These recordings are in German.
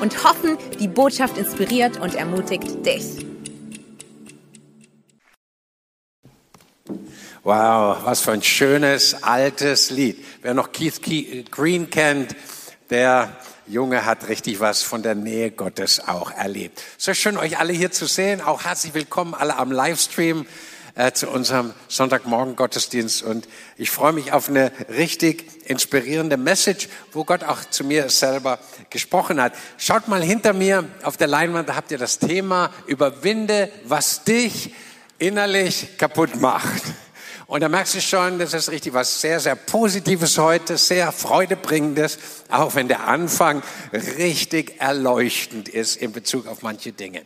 und hoffen, die Botschaft inspiriert und ermutigt dich. Wow, was für ein schönes altes Lied. Wer noch Keith Green kennt, der Junge hat richtig was von der Nähe Gottes auch erlebt. So schön, euch alle hier zu sehen. Auch herzlich willkommen alle am Livestream äh, zu unserem Sonntagmorgen Gottesdienst. Und ich freue mich auf eine richtig inspirierende Message, wo Gott auch zu mir selber gesprochen hat. Schaut mal hinter mir auf der Leinwand, da habt ihr das Thema Überwinde, was dich innerlich kaputt macht. Und da merkst du schon, das ist richtig was sehr, sehr Positives heute, sehr Freudebringendes, auch wenn der Anfang richtig erleuchtend ist in Bezug auf manche Dinge.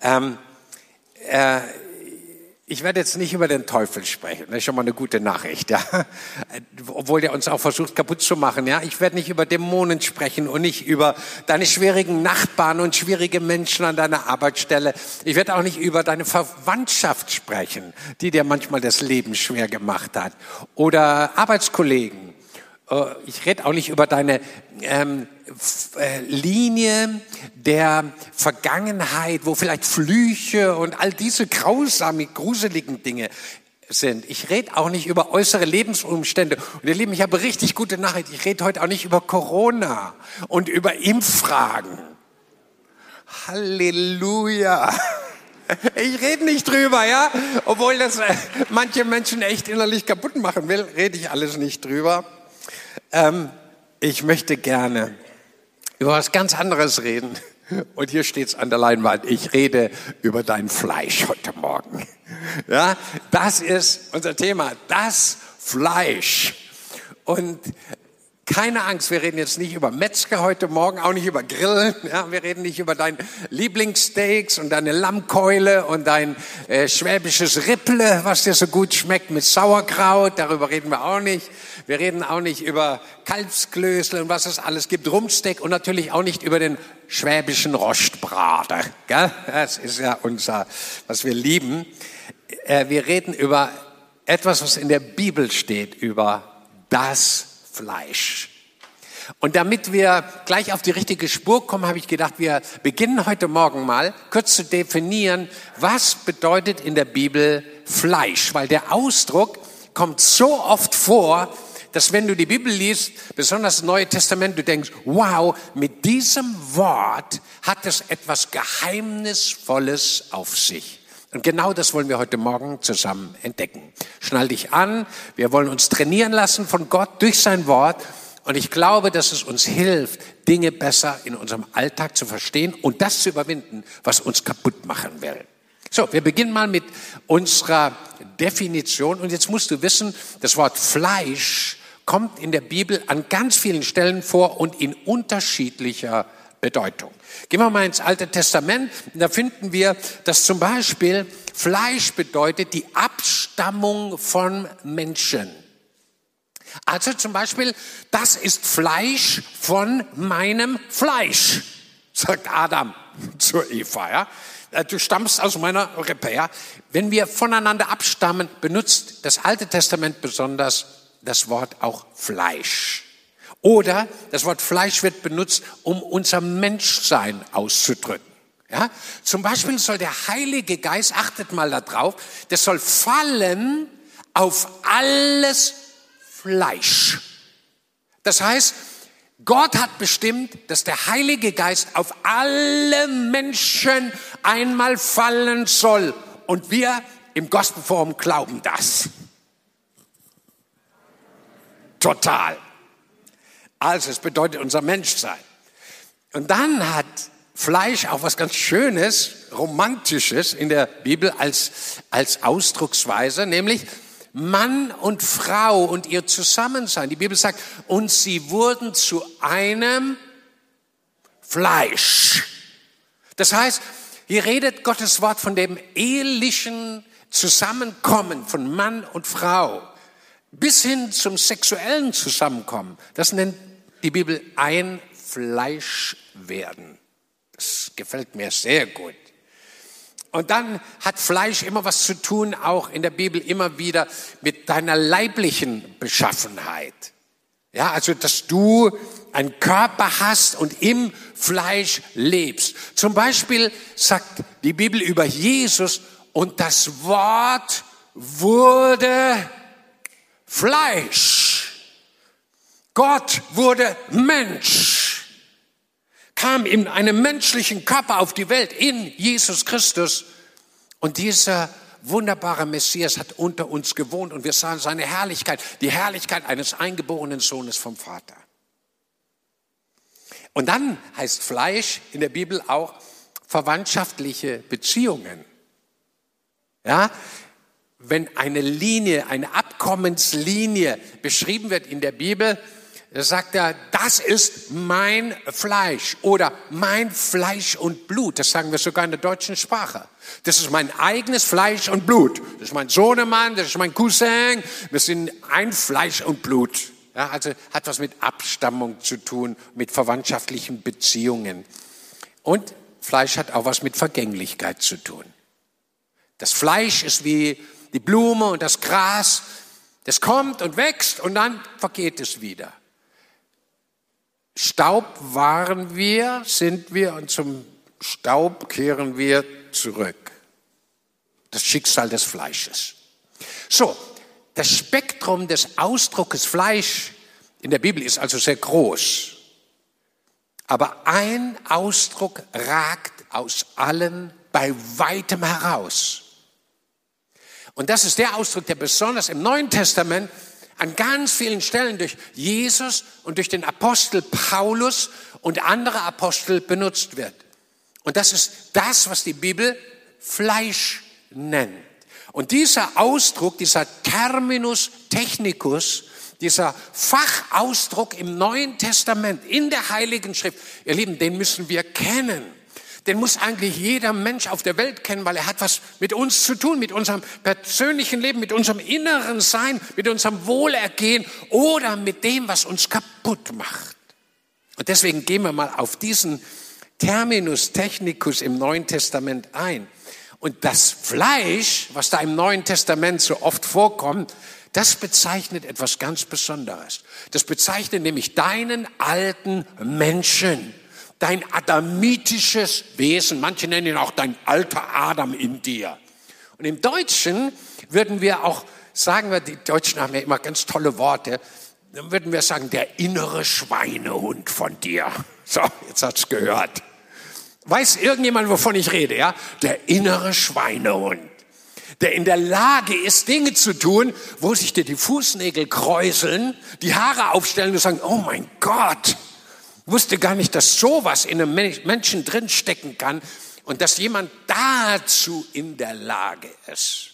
Ähm, äh, ich werde jetzt nicht über den Teufel sprechen. Das ist schon mal eine gute Nachricht, ja. Obwohl der uns auch versucht kaputt zu machen, ja. Ich werde nicht über Dämonen sprechen und nicht über deine schwierigen Nachbarn und schwierige Menschen an deiner Arbeitsstelle. Ich werde auch nicht über deine Verwandtschaft sprechen, die dir manchmal das Leben schwer gemacht hat. Oder Arbeitskollegen. Äh, ich rede auch nicht über deine ähm, äh, Linie der Vergangenheit, wo vielleicht Flüche und all diese grausamen, gruseligen Dinge sind. Ich rede auch nicht über äußere Lebensumstände. Und ihr Lieben, ich habe richtig gute Nachricht. Ich rede heute auch nicht über Corona und über Impffragen. Halleluja. Ich rede nicht drüber, ja? Obwohl das äh, manche Menschen echt innerlich kaputt machen will, rede ich alles nicht drüber. Ähm, ich möchte gerne über was ganz anderes reden. Und hier steht's an der Leinwand. Ich rede über dein Fleisch heute Morgen. Ja, das ist unser Thema. Das Fleisch. Und keine Angst, wir reden jetzt nicht über Metzger heute Morgen, auch nicht über Grillen. Ja, wir reden nicht über dein Lieblingssteaks und deine Lammkeule und dein äh, schwäbisches Ripple, was dir so gut schmeckt mit Sauerkraut. Darüber reden wir auch nicht. Wir reden auch nicht über Kalbsklößel und was es alles gibt, Rumsteak und natürlich auch nicht über den schwäbischen Rostbrater. Gell? Das ist ja unser, was wir lieben. Äh, wir reden über etwas, was in der Bibel steht, über das Fleisch. Und damit wir gleich auf die richtige Spur kommen, habe ich gedacht, wir beginnen heute Morgen mal kurz zu definieren, was bedeutet in der Bibel Fleisch, weil der Ausdruck kommt so oft vor, dass wenn du die Bibel liest, besonders das Neue Testament, du denkst, wow, mit diesem Wort hat es etwas Geheimnisvolles auf sich. Und genau das wollen wir heute Morgen zusammen entdecken. Schnall dich an. Wir wollen uns trainieren lassen von Gott durch sein Wort. Und ich glaube, dass es uns hilft, Dinge besser in unserem Alltag zu verstehen und das zu überwinden, was uns kaputt machen will. So, wir beginnen mal mit unserer Definition. Und jetzt musst du wissen, das Wort Fleisch kommt in der Bibel an ganz vielen Stellen vor und in unterschiedlicher Bedeutung. Gehen wir mal ins Alte Testament. Da finden wir, dass zum Beispiel Fleisch bedeutet die Abstammung von Menschen. Also zum Beispiel, das ist Fleisch von meinem Fleisch, sagt Adam zur Eva. Ja? Äh, du stammst aus meiner. Ja? Wenn wir voneinander abstammen, benutzt das Alte Testament besonders das Wort auch Fleisch. Oder das Wort Fleisch wird benutzt, um unser Menschsein auszudrücken. Ja? Zum Beispiel soll der Heilige Geist, achtet mal darauf, das soll fallen auf alles Fleisch. Das heißt, Gott hat bestimmt, dass der Heilige Geist auf alle Menschen einmal fallen soll. Und wir im Gospelforum glauben das. Total. Also es bedeutet unser Menschsein. Und dann hat Fleisch auch was ganz Schönes, Romantisches in der Bibel als, als Ausdrucksweise, nämlich Mann und Frau und ihr Zusammensein. Die Bibel sagt, und sie wurden zu einem Fleisch. Das heißt, Hier redet Gottes Wort von dem ehelichen Zusammenkommen von Mann und Frau bis hin zum sexuellen Zusammenkommen. Das nennt die Bibel ein Fleisch werden. Das gefällt mir sehr gut. Und dann hat Fleisch immer was zu tun, auch in der Bibel immer wieder mit deiner leiblichen Beschaffenheit. Ja, also, dass du einen Körper hast und im Fleisch lebst. Zum Beispiel sagt die Bibel über Jesus, und das Wort wurde Fleisch. Gott wurde Mensch, kam in einem menschlichen Körper auf die Welt in Jesus Christus. Und dieser wunderbare Messias hat unter uns gewohnt und wir sahen seine Herrlichkeit, die Herrlichkeit eines eingeborenen Sohnes vom Vater. Und dann heißt Fleisch in der Bibel auch verwandtschaftliche Beziehungen. Ja, wenn eine Linie, eine Abkommenslinie beschrieben wird in der Bibel, sagt er, das ist mein Fleisch oder mein Fleisch und Blut. Das sagen wir sogar in der deutschen Sprache. Das ist mein eigenes Fleisch und Blut. Das ist mein Sohnemann, das ist mein Cousin. Wir sind ein Fleisch und Blut. Ja, also hat was mit Abstammung zu tun, mit verwandtschaftlichen Beziehungen. Und Fleisch hat auch was mit Vergänglichkeit zu tun. Das Fleisch ist wie die Blume und das Gras. Das kommt und wächst und dann vergeht es wieder. Staub waren wir, sind wir und zum Staub kehren wir zurück. Das Schicksal des Fleisches. So, das Spektrum des Ausdruckes Fleisch in der Bibel ist also sehr groß. Aber ein Ausdruck ragt aus allen bei weitem heraus. Und das ist der Ausdruck, der besonders im Neuen Testament an ganz vielen Stellen durch Jesus und durch den Apostel Paulus und andere Apostel benutzt wird. Und das ist das, was die Bibel Fleisch nennt. Und dieser Ausdruck, dieser Terminus technicus, dieser Fachausdruck im Neuen Testament, in der Heiligen Schrift, ihr Lieben, den müssen wir kennen. Den muss eigentlich jeder Mensch auf der Welt kennen, weil er hat was mit uns zu tun, mit unserem persönlichen Leben, mit unserem inneren Sein, mit unserem Wohlergehen oder mit dem, was uns kaputt macht. Und deswegen gehen wir mal auf diesen Terminus technicus im Neuen Testament ein. Und das Fleisch, was da im Neuen Testament so oft vorkommt, das bezeichnet etwas ganz Besonderes. Das bezeichnet nämlich deinen alten Menschen, dein adamitisches Wesen. Manche nennen ihn auch dein alter Adam in dir. Und im Deutschen würden wir auch sagen, wir, die Deutschen haben ja immer ganz tolle Worte, dann würden wir sagen, der innere Schweinehund von dir. So, jetzt hat's gehört. Weiß irgendjemand, wovon ich rede, ja? Der innere Schweinehund, der in der Lage ist, Dinge zu tun, wo sich dir die Fußnägel kräuseln, die Haare aufstellen und sagen, oh mein Gott, wusste gar nicht, dass sowas in einem Menschen drinstecken kann und dass jemand dazu in der Lage ist.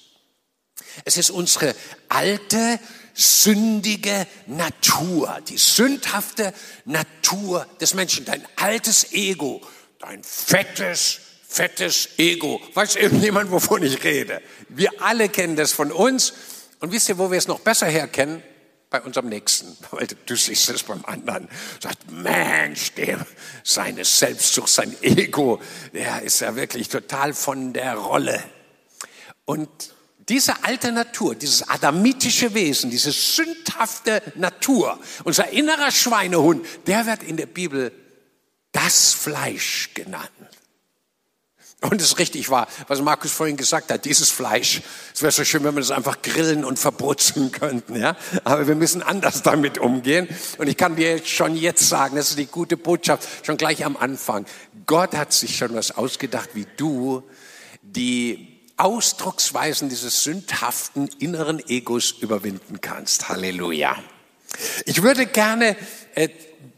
Es ist unsere alte, sündige Natur, die sündhafte Natur des Menschen, dein altes Ego, dein fettes, fettes Ego. Weiß irgendjemand, wovon ich rede? Wir alle kennen das von uns. Und wisst ihr, wo wir es noch besser herkennen? Bei unserem Nächsten. Weil du siehst es beim anderen. Sagt, Mensch, der, seine Selbstsucht, sein Ego, der ist ja wirklich total von der Rolle. Und diese alte Natur, dieses adamitische Wesen, diese sündhafte Natur, unser innerer Schweinehund, der wird in der Bibel das Fleisch genannt. Und es richtig war, was Markus vorhin gesagt hat, dieses Fleisch, es wäre so schön, wenn wir das einfach grillen und verbrutzeln könnten, ja. Aber wir müssen anders damit umgehen. Und ich kann dir schon jetzt sagen, das ist die gute Botschaft, schon gleich am Anfang. Gott hat sich schon was ausgedacht, wie du die Ausdrucksweisen dieses sündhaften inneren Egos überwinden kannst. Halleluja. Ich würde gerne äh,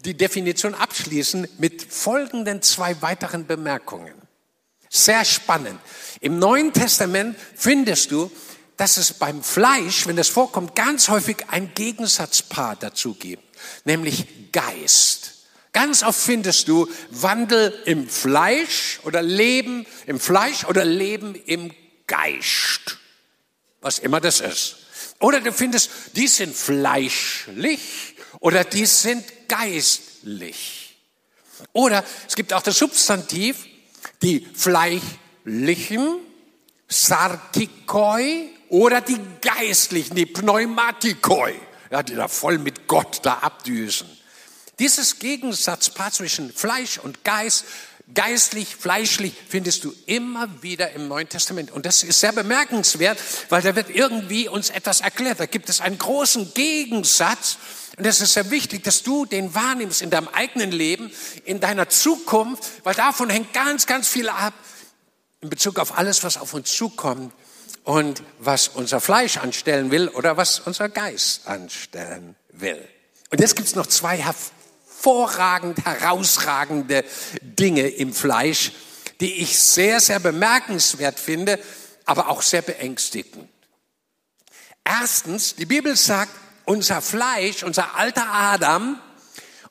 die Definition abschließen mit folgenden zwei weiteren Bemerkungen. Sehr spannend. Im Neuen Testament findest du, dass es beim Fleisch, wenn das vorkommt, ganz häufig ein Gegensatzpaar dazu gibt, nämlich Geist. Ganz oft findest du Wandel im Fleisch oder Leben im Fleisch oder Leben im Geist. Was immer das ist. Oder du findest, die sind fleischlich oder die sind geistlich. Oder es gibt auch das Substantiv, die fleischlichen, Sarkikoi oder die geistlichen, die Pneumatikoi, ja, die da voll mit Gott da abdüsen. Dieses Gegensatzpaar zwischen Fleisch und Geist, geistlich, fleischlich, findest du immer wieder im Neuen Testament. Und das ist sehr bemerkenswert, weil da wird irgendwie uns etwas erklärt. Da gibt es einen großen Gegensatz. Und es ist sehr wichtig, dass du den wahrnimmst in deinem eigenen Leben, in deiner Zukunft, weil davon hängt ganz, ganz viel ab in Bezug auf alles, was auf uns zukommt und was unser Fleisch anstellen will oder was unser Geist anstellen will. Und jetzt gibt es noch zwei hervorragend herausragende Dinge im Fleisch, die ich sehr, sehr bemerkenswert finde, aber auch sehr beängstigend. Erstens, die Bibel sagt, unser Fleisch, unser alter Adam,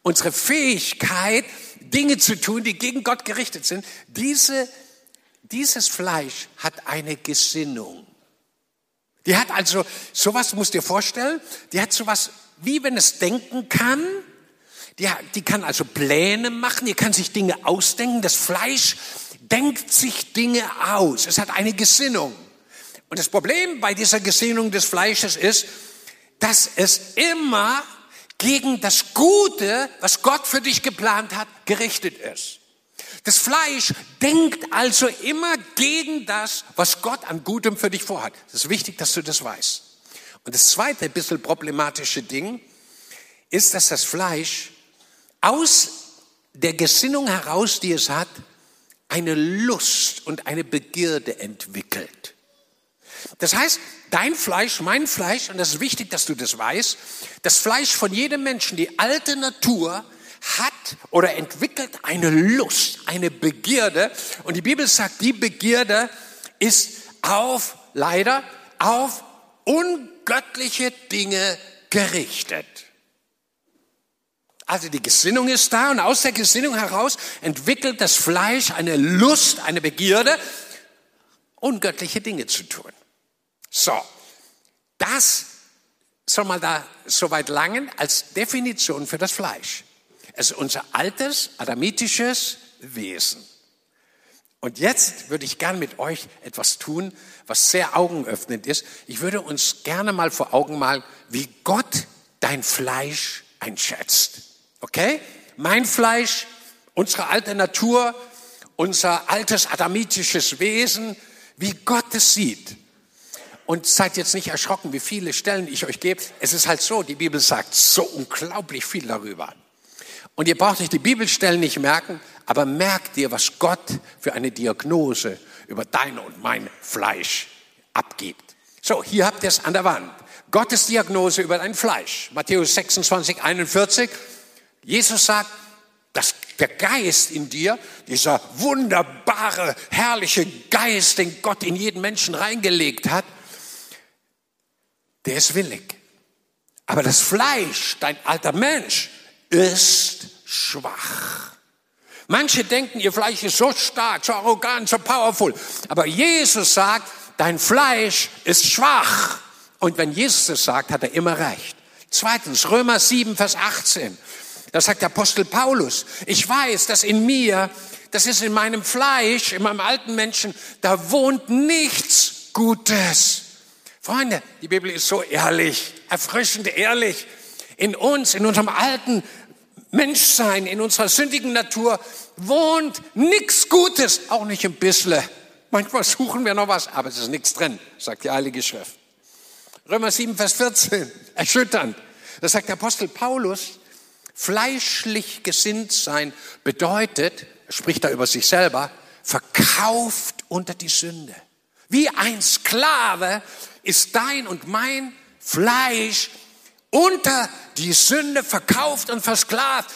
unsere Fähigkeit, Dinge zu tun, die gegen Gott gerichtet sind, diese dieses Fleisch hat eine Gesinnung. Die hat also sowas, musst dir vorstellen, die hat sowas, wie wenn es denken kann. Die, die kann also Pläne machen, die kann sich Dinge ausdenken. Das Fleisch denkt sich Dinge aus. Es hat eine Gesinnung. Und das Problem bei dieser Gesinnung des Fleisches ist, dass es immer gegen das Gute, was Gott für dich geplant hat, gerichtet ist. Das Fleisch denkt also immer gegen das, was Gott an Gutem für dich vorhat. Es ist wichtig, dass du das weißt. Und das zweite bisschen problematische Ding ist, dass das Fleisch aus der Gesinnung heraus, die es hat, eine Lust und eine Begierde entwickelt. Das heißt, dein Fleisch, mein Fleisch, und das ist wichtig, dass du das weißt, das Fleisch von jedem Menschen, die alte Natur, hat oder entwickelt eine Lust, eine Begierde. Und die Bibel sagt, die Begierde ist auf, leider, auf ungöttliche Dinge gerichtet. Also die Gesinnung ist da und aus der Gesinnung heraus entwickelt das Fleisch eine Lust, eine Begierde, ungöttliche Dinge zu tun. So, das soll mal da soweit langen als Definition für das Fleisch. Es ist unser altes, adamitisches Wesen. Und jetzt würde ich gern mit euch etwas tun, was sehr augenöffnend ist. Ich würde uns gerne mal vor Augen malen, wie Gott dein Fleisch einschätzt. Okay? Mein Fleisch, unsere alte Natur, unser altes adamitisches Wesen, wie Gott es sieht. Und seid jetzt nicht erschrocken, wie viele Stellen ich euch gebe. Es ist halt so, die Bibel sagt so unglaublich viel darüber. Und ihr braucht euch die Bibelstellen nicht merken, aber merkt dir, was Gott für eine Diagnose über dein und mein Fleisch abgibt. So, hier habt ihr es an der Wand. Gottes Diagnose über dein Fleisch. Matthäus 26, 41. Jesus sagt, dass der Geist in dir, dieser wunderbare, herrliche Geist, den Gott in jeden Menschen reingelegt hat, der ist willig. Aber das Fleisch, dein alter Mensch, ist schwach. Manche denken, ihr Fleisch ist so stark, so arrogant, so powerful. Aber Jesus sagt, dein Fleisch ist schwach. Und wenn Jesus das sagt, hat er immer recht. Zweitens, Römer 7, Vers 18. Da sagt der Apostel Paulus, ich weiß, dass in mir, das ist in meinem Fleisch, in meinem alten Menschen, da wohnt nichts Gutes. Freunde, die Bibel ist so ehrlich, erfrischend ehrlich. In uns, in unserem alten Menschsein, in unserer sündigen Natur wohnt nichts Gutes, auch nicht ein bisschen. Manchmal suchen wir noch was, aber es ist nichts drin, sagt die Heilige Schrift. Römer 7, Vers 14, erschütternd. Da sagt der Apostel Paulus, fleischlich gesinnt sein bedeutet, er spricht da über sich selber, verkauft unter die Sünde. Wie ein Sklave ist dein und mein Fleisch unter die Sünde verkauft und versklavt.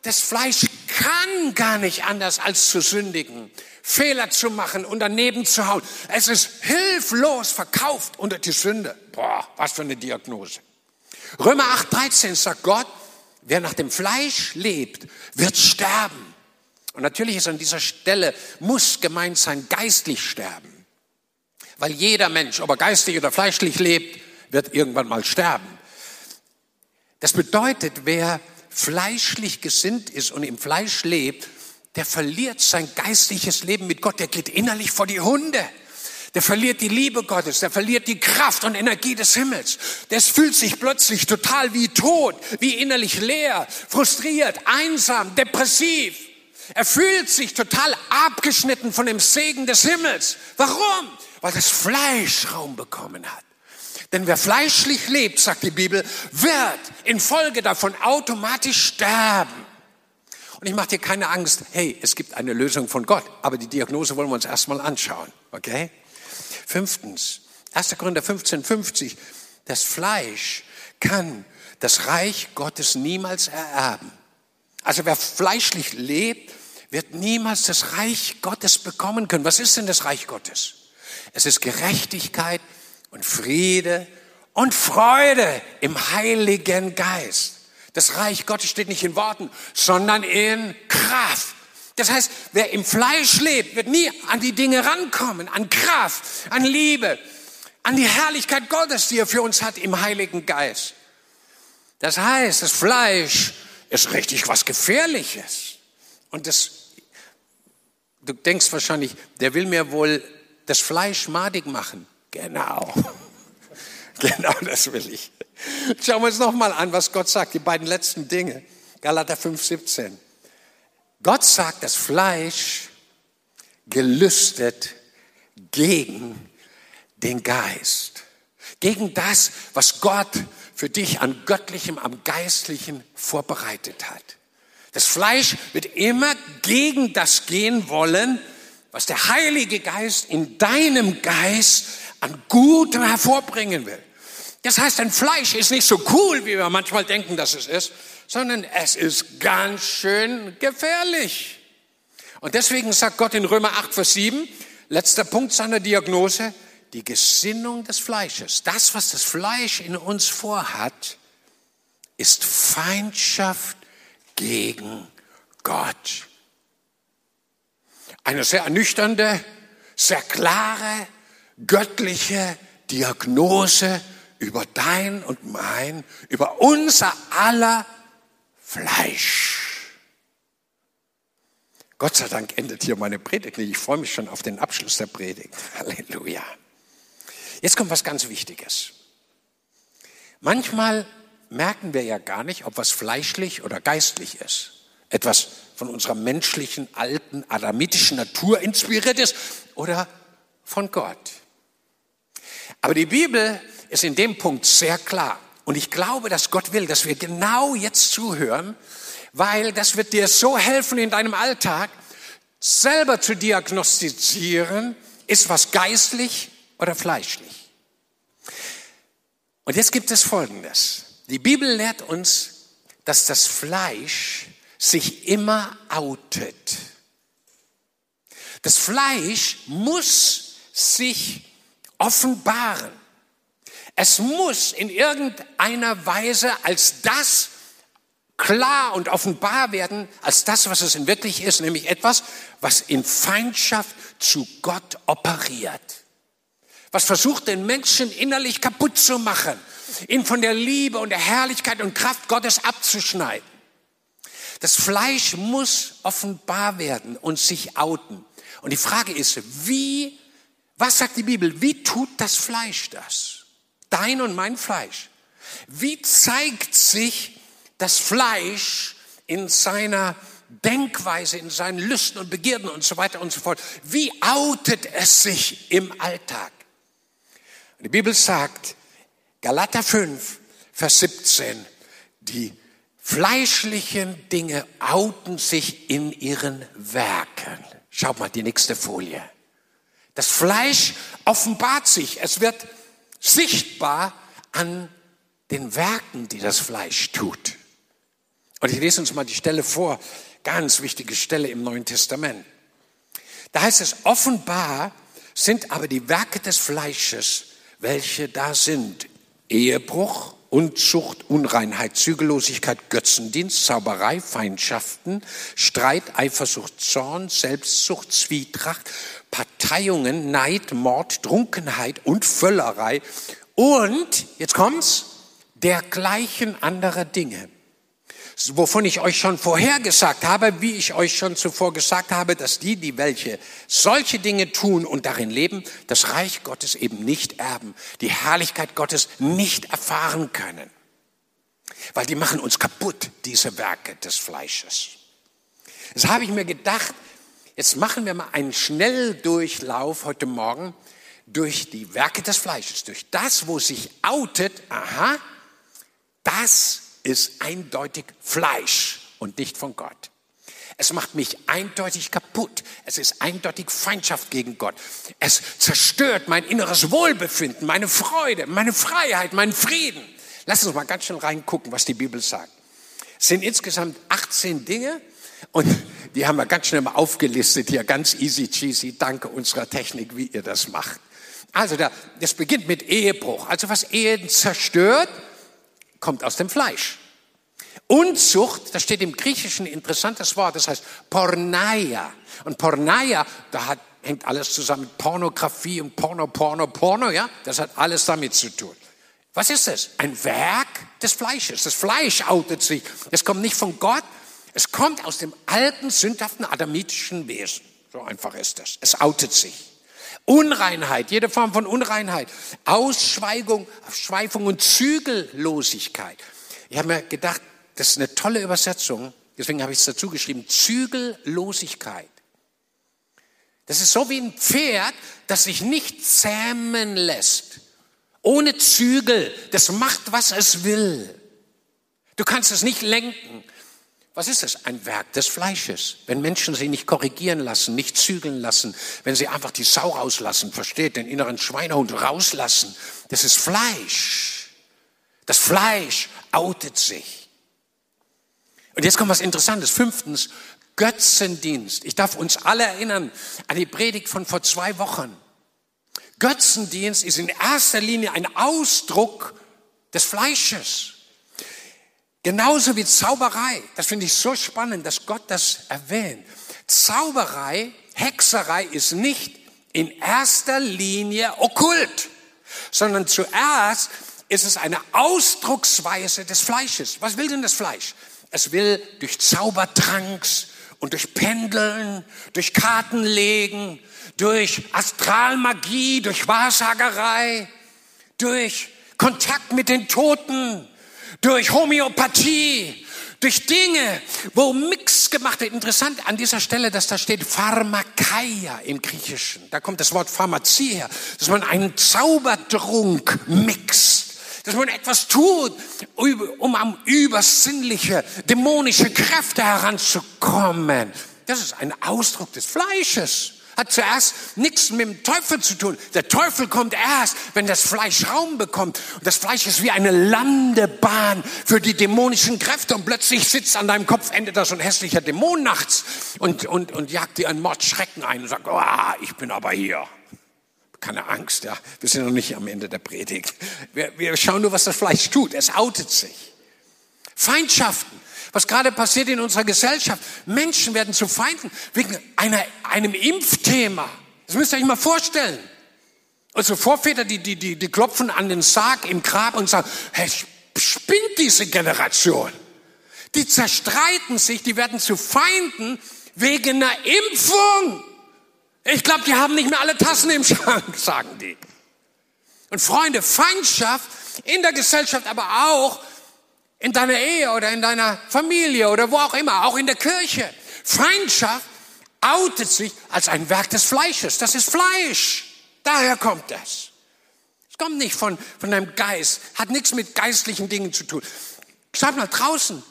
Das Fleisch kann gar nicht anders als zu sündigen, Fehler zu machen und daneben zu hauen. Es ist hilflos verkauft unter die Sünde. Boah, was für eine Diagnose. Römer 8,13 sagt Gott, wer nach dem Fleisch lebt, wird sterben. Und natürlich ist an dieser Stelle, muss gemeint sein, geistlich sterben. Weil jeder Mensch, ob er geistig oder fleischlich lebt, wird irgendwann mal sterben. Das bedeutet, wer fleischlich gesinnt ist und im Fleisch lebt, der verliert sein geistliches Leben mit Gott, der geht innerlich vor die Hunde. Der verliert die Liebe Gottes, der verliert die Kraft und Energie des Himmels. Der fühlt sich plötzlich total wie tot, wie innerlich leer, frustriert, einsam, depressiv. Er fühlt sich total abgeschnitten von dem Segen des Himmels. Warum? Weil das Fleisch Raum bekommen hat. Denn wer fleischlich lebt, sagt die Bibel, wird infolge davon automatisch sterben. Und ich mache dir keine Angst, hey, es gibt eine Lösung von Gott, aber die Diagnose wollen wir uns erstmal anschauen, okay? Fünftens, 1. Korinther 15, 50, das Fleisch kann das Reich Gottes niemals ererben. Also wer fleischlich lebt, wird niemals das Reich Gottes bekommen können. Was ist denn das Reich Gottes? Es ist Gerechtigkeit, und Friede und Freude im Heiligen Geist. Das Reich Gottes steht nicht in Worten, sondern in Kraft. Das heißt, wer im Fleisch lebt, wird nie an die Dinge rankommen, an Kraft, an Liebe, an die Herrlichkeit Gottes, die er für uns hat im Heiligen Geist. Das heißt, das Fleisch ist richtig was Gefährliches. Und das, du denkst wahrscheinlich, der will mir wohl das Fleisch madig machen. Genau. Genau das will ich. Schauen wir uns nochmal an, was Gott sagt, die beiden letzten Dinge. Galater 5, 17. Gott sagt, das Fleisch gelüstet gegen den Geist. Gegen das, was Gott für dich an göttlichem, am geistlichen vorbereitet hat. Das Fleisch wird immer gegen das gehen wollen, was der Heilige Geist in deinem Geist an Gutem hervorbringen will. Das heißt, ein Fleisch ist nicht so cool, wie wir manchmal denken, dass es ist, sondern es ist ganz schön gefährlich. Und deswegen sagt Gott in Römer 8, Vers 7, letzter Punkt seiner Diagnose, die Gesinnung des Fleisches, das, was das Fleisch in uns vorhat, ist Feindschaft gegen Gott. Eine sehr ernüchternde, sehr klare, göttliche Diagnose über dein und mein, über unser aller Fleisch. Gott sei Dank endet hier meine Predigt nicht. Ich freue mich schon auf den Abschluss der Predigt. Halleluja. Jetzt kommt was ganz Wichtiges. Manchmal merken wir ja gar nicht, ob was fleischlich oder geistlich ist. Etwas von unserer menschlichen, alten, adamitischen Natur inspiriert ist oder von Gott. Aber die Bibel ist in dem Punkt sehr klar. Und ich glaube, dass Gott will, dass wir genau jetzt zuhören, weil das wird dir so helfen in deinem Alltag, selber zu diagnostizieren, ist was geistlich oder fleischlich. Und jetzt gibt es Folgendes. Die Bibel lehrt uns, dass das Fleisch sich immer outet. Das Fleisch muss sich offenbaren. Es muss in irgendeiner Weise als das klar und offenbar werden, als das, was es in wirklich ist, nämlich etwas, was in Feindschaft zu Gott operiert. Was versucht, den Menschen innerlich kaputt zu machen, ihn von der Liebe und der Herrlichkeit und Kraft Gottes abzuschneiden. Das Fleisch muss offenbar werden und sich outen. Und die Frage ist, wie was sagt die Bibel? Wie tut das Fleisch das? Dein und mein Fleisch. Wie zeigt sich das Fleisch in seiner Denkweise, in seinen Lüsten und Begierden und so weiter und so fort? Wie outet es sich im Alltag? Die Bibel sagt, Galater 5, Vers 17, die fleischlichen Dinge outen sich in ihren Werken. Schaut mal die nächste Folie. Das Fleisch offenbart sich. Es wird sichtbar an den Werken, die das Fleisch tut. Und ich lese uns mal die Stelle vor, ganz wichtige Stelle im Neuen Testament. Da heißt es, offenbar sind aber die Werke des Fleisches, welche da sind. Ehebruch, Unzucht, Unreinheit, Zügellosigkeit, Götzendienst, Zauberei, Feindschaften, Streit, Eifersucht, Zorn, Selbstsucht, Zwietracht, Parteiungen, Neid, Mord, Trunkenheit und Völlerei und, jetzt kommt's, dergleichen anderer Dinge wovon ich euch schon vorher gesagt habe, wie ich euch schon zuvor gesagt habe, dass die, die welche solche Dinge tun und darin leben, das Reich Gottes eben nicht erben, die Herrlichkeit Gottes nicht erfahren können. Weil die machen uns kaputt, diese Werke des Fleisches. Das habe ich mir gedacht, jetzt machen wir mal einen Schnelldurchlauf heute Morgen durch die Werke des Fleisches, durch das, wo sich outet, aha, das ist eindeutig Fleisch und nicht von Gott. Es macht mich eindeutig kaputt. Es ist eindeutig Feindschaft gegen Gott. Es zerstört mein inneres Wohlbefinden, meine Freude, meine Freiheit, meinen Frieden. Lass uns mal ganz schnell reingucken, was die Bibel sagt. Es sind insgesamt 18 Dinge und die haben wir ganz schnell mal aufgelistet hier, ganz easy cheesy, danke unserer Technik, wie ihr das macht. Also das beginnt mit Ehebruch. Also was Ehen zerstört, kommt aus dem Fleisch. Unzucht, das steht im Griechischen ein interessantes Wort, das heißt Porneia. Und Porneia, da hat, hängt alles zusammen mit Pornografie und Porno, Porno, Porno, ja, das hat alles damit zu tun. Was ist das? Ein Werk des Fleisches. Das Fleisch outet sich. Es kommt nicht von Gott, es kommt aus dem alten, sündhaften, adamitischen Wesen. So einfach ist das. Es outet sich. Unreinheit, jede Form von Unreinheit, Ausschweifung, Schweifung und Zügellosigkeit. Ich habe mir gedacht, das ist eine tolle Übersetzung, deswegen habe ich es dazu geschrieben, Zügellosigkeit. Das ist so wie ein Pferd, das sich nicht zähmen lässt. Ohne Zügel. Das macht, was es will. Du kannst es nicht lenken. Was ist das? Ein Werk des Fleisches. Wenn Menschen sie nicht korrigieren lassen, nicht zügeln lassen, wenn sie einfach die Sau rauslassen, versteht, den inneren Schweinehund rauslassen, das ist Fleisch. Das Fleisch outet sich. Und jetzt kommt was Interessantes. Fünftens, Götzendienst. Ich darf uns alle erinnern an die Predigt von vor zwei Wochen. Götzendienst ist in erster Linie ein Ausdruck des Fleisches. Genauso wie Zauberei. Das finde ich so spannend, dass Gott das erwähnt. Zauberei, Hexerei ist nicht in erster Linie okkult, sondern zuerst ist es eine Ausdrucksweise des Fleisches. Was will denn das Fleisch? Es will durch Zaubertranks und durch Pendeln, durch Kartenlegen, durch Astralmagie, durch Wahrsagerei, durch Kontakt mit den Toten, durch Homöopathie, durch Dinge, wo Mix gemacht wird. Interessant an dieser Stelle, dass da steht Pharmakeia im Griechischen. Da kommt das Wort Pharmazie her, dass man einen Zaubertrunk mixt. Dass man etwas tut, um am übersinnliche, dämonische Kräfte heranzukommen. Das ist ein Ausdruck des Fleisches hat zuerst nichts mit dem Teufel zu tun. Der Teufel kommt erst, wenn das Fleisch Raum bekommt. Und das Fleisch ist wie eine Landebahn für die dämonischen Kräfte. Und plötzlich sitzt an deinem Kopfende da so ein hässlicher Dämon nachts und, und, und jagt dir einen Mordschrecken ein und sagt, oh, ich bin aber hier. Keine Angst, ja. Wir sind noch nicht am Ende der Predigt. Wir, wir schauen nur, was das Fleisch tut. Es outet sich. Feindschaften was gerade passiert in unserer Gesellschaft. Menschen werden zu Feinden wegen einer, einem Impfthema. Das müsst ihr euch mal vorstellen. Unsere Vorväter, die, die, die, die klopfen an den Sarg im Grab und sagen, hey, spinnt diese Generation. Die zerstreiten sich, die werden zu Feinden wegen einer Impfung. Ich glaube, die haben nicht mehr alle Tassen im Schrank, sagen die. Und Freunde, Feindschaft in der Gesellschaft, aber auch in deiner Ehe oder in deiner Familie oder wo auch immer, auch in der Kirche. Feindschaft outet sich als ein Werk des Fleisches. Das ist Fleisch. Daher kommt das. Es kommt nicht von, von deinem Geist, hat nichts mit geistlichen Dingen zu tun. Schau mal draußen.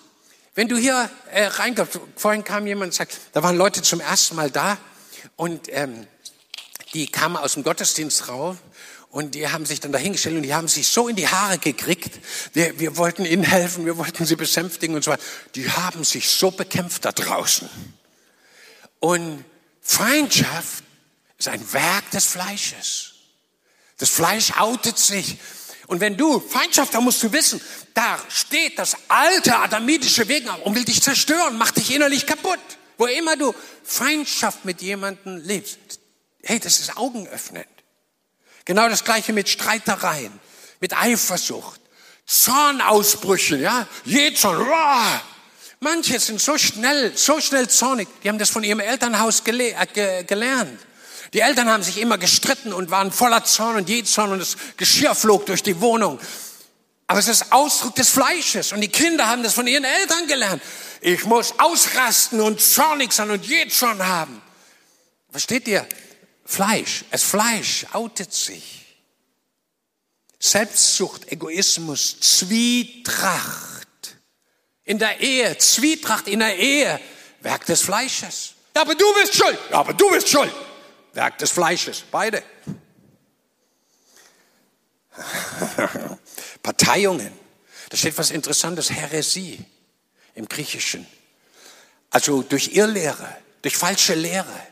Wenn du hier äh, reinkommst, vorhin kam jemand und sagt, da waren Leute zum ersten Mal da und ähm, die kamen aus dem Gottesdienst raus und die haben sich dann dahingestellt und die haben sich so in die Haare gekriegt. Wir, wir wollten ihnen helfen, wir wollten sie besänftigen und so weiter. Die haben sich so bekämpft da draußen. Und Feindschaft ist ein Werk des Fleisches. Das Fleisch outet sich. Und wenn du Feindschaft, da musst du wissen, da steht das alte adamitische Weg und will dich zerstören, macht dich innerlich kaputt. Wo immer du Feindschaft mit jemandem lebst. Hey, das ist augenöffnend. Genau das gleiche mit Streitereien, mit Eifersucht, Zornausbrüchen, ja, Jezorn, wow. Manche sind so schnell, so schnell zornig, die haben das von ihrem Elternhaus gele äh, ge gelernt. Die Eltern haben sich immer gestritten und waren voller Zorn und Jezorn und das Geschirr flog durch die Wohnung. Aber es ist Ausdruck des Fleisches und die Kinder haben das von ihren Eltern gelernt. Ich muss ausrasten und zornig sein und Jezorn haben. Versteht ihr? Fleisch, es Fleisch outet sich. Selbstsucht, Egoismus, Zwietracht in der Ehe, Zwietracht in der Ehe, Werk des Fleisches. Ja, aber du bist schuld. Ja, aber du bist schuld. Werk des Fleisches, beide. Parteiungen. Da steht was Interessantes, Häresie im Griechischen. Also durch Irrlehre, durch falsche Lehre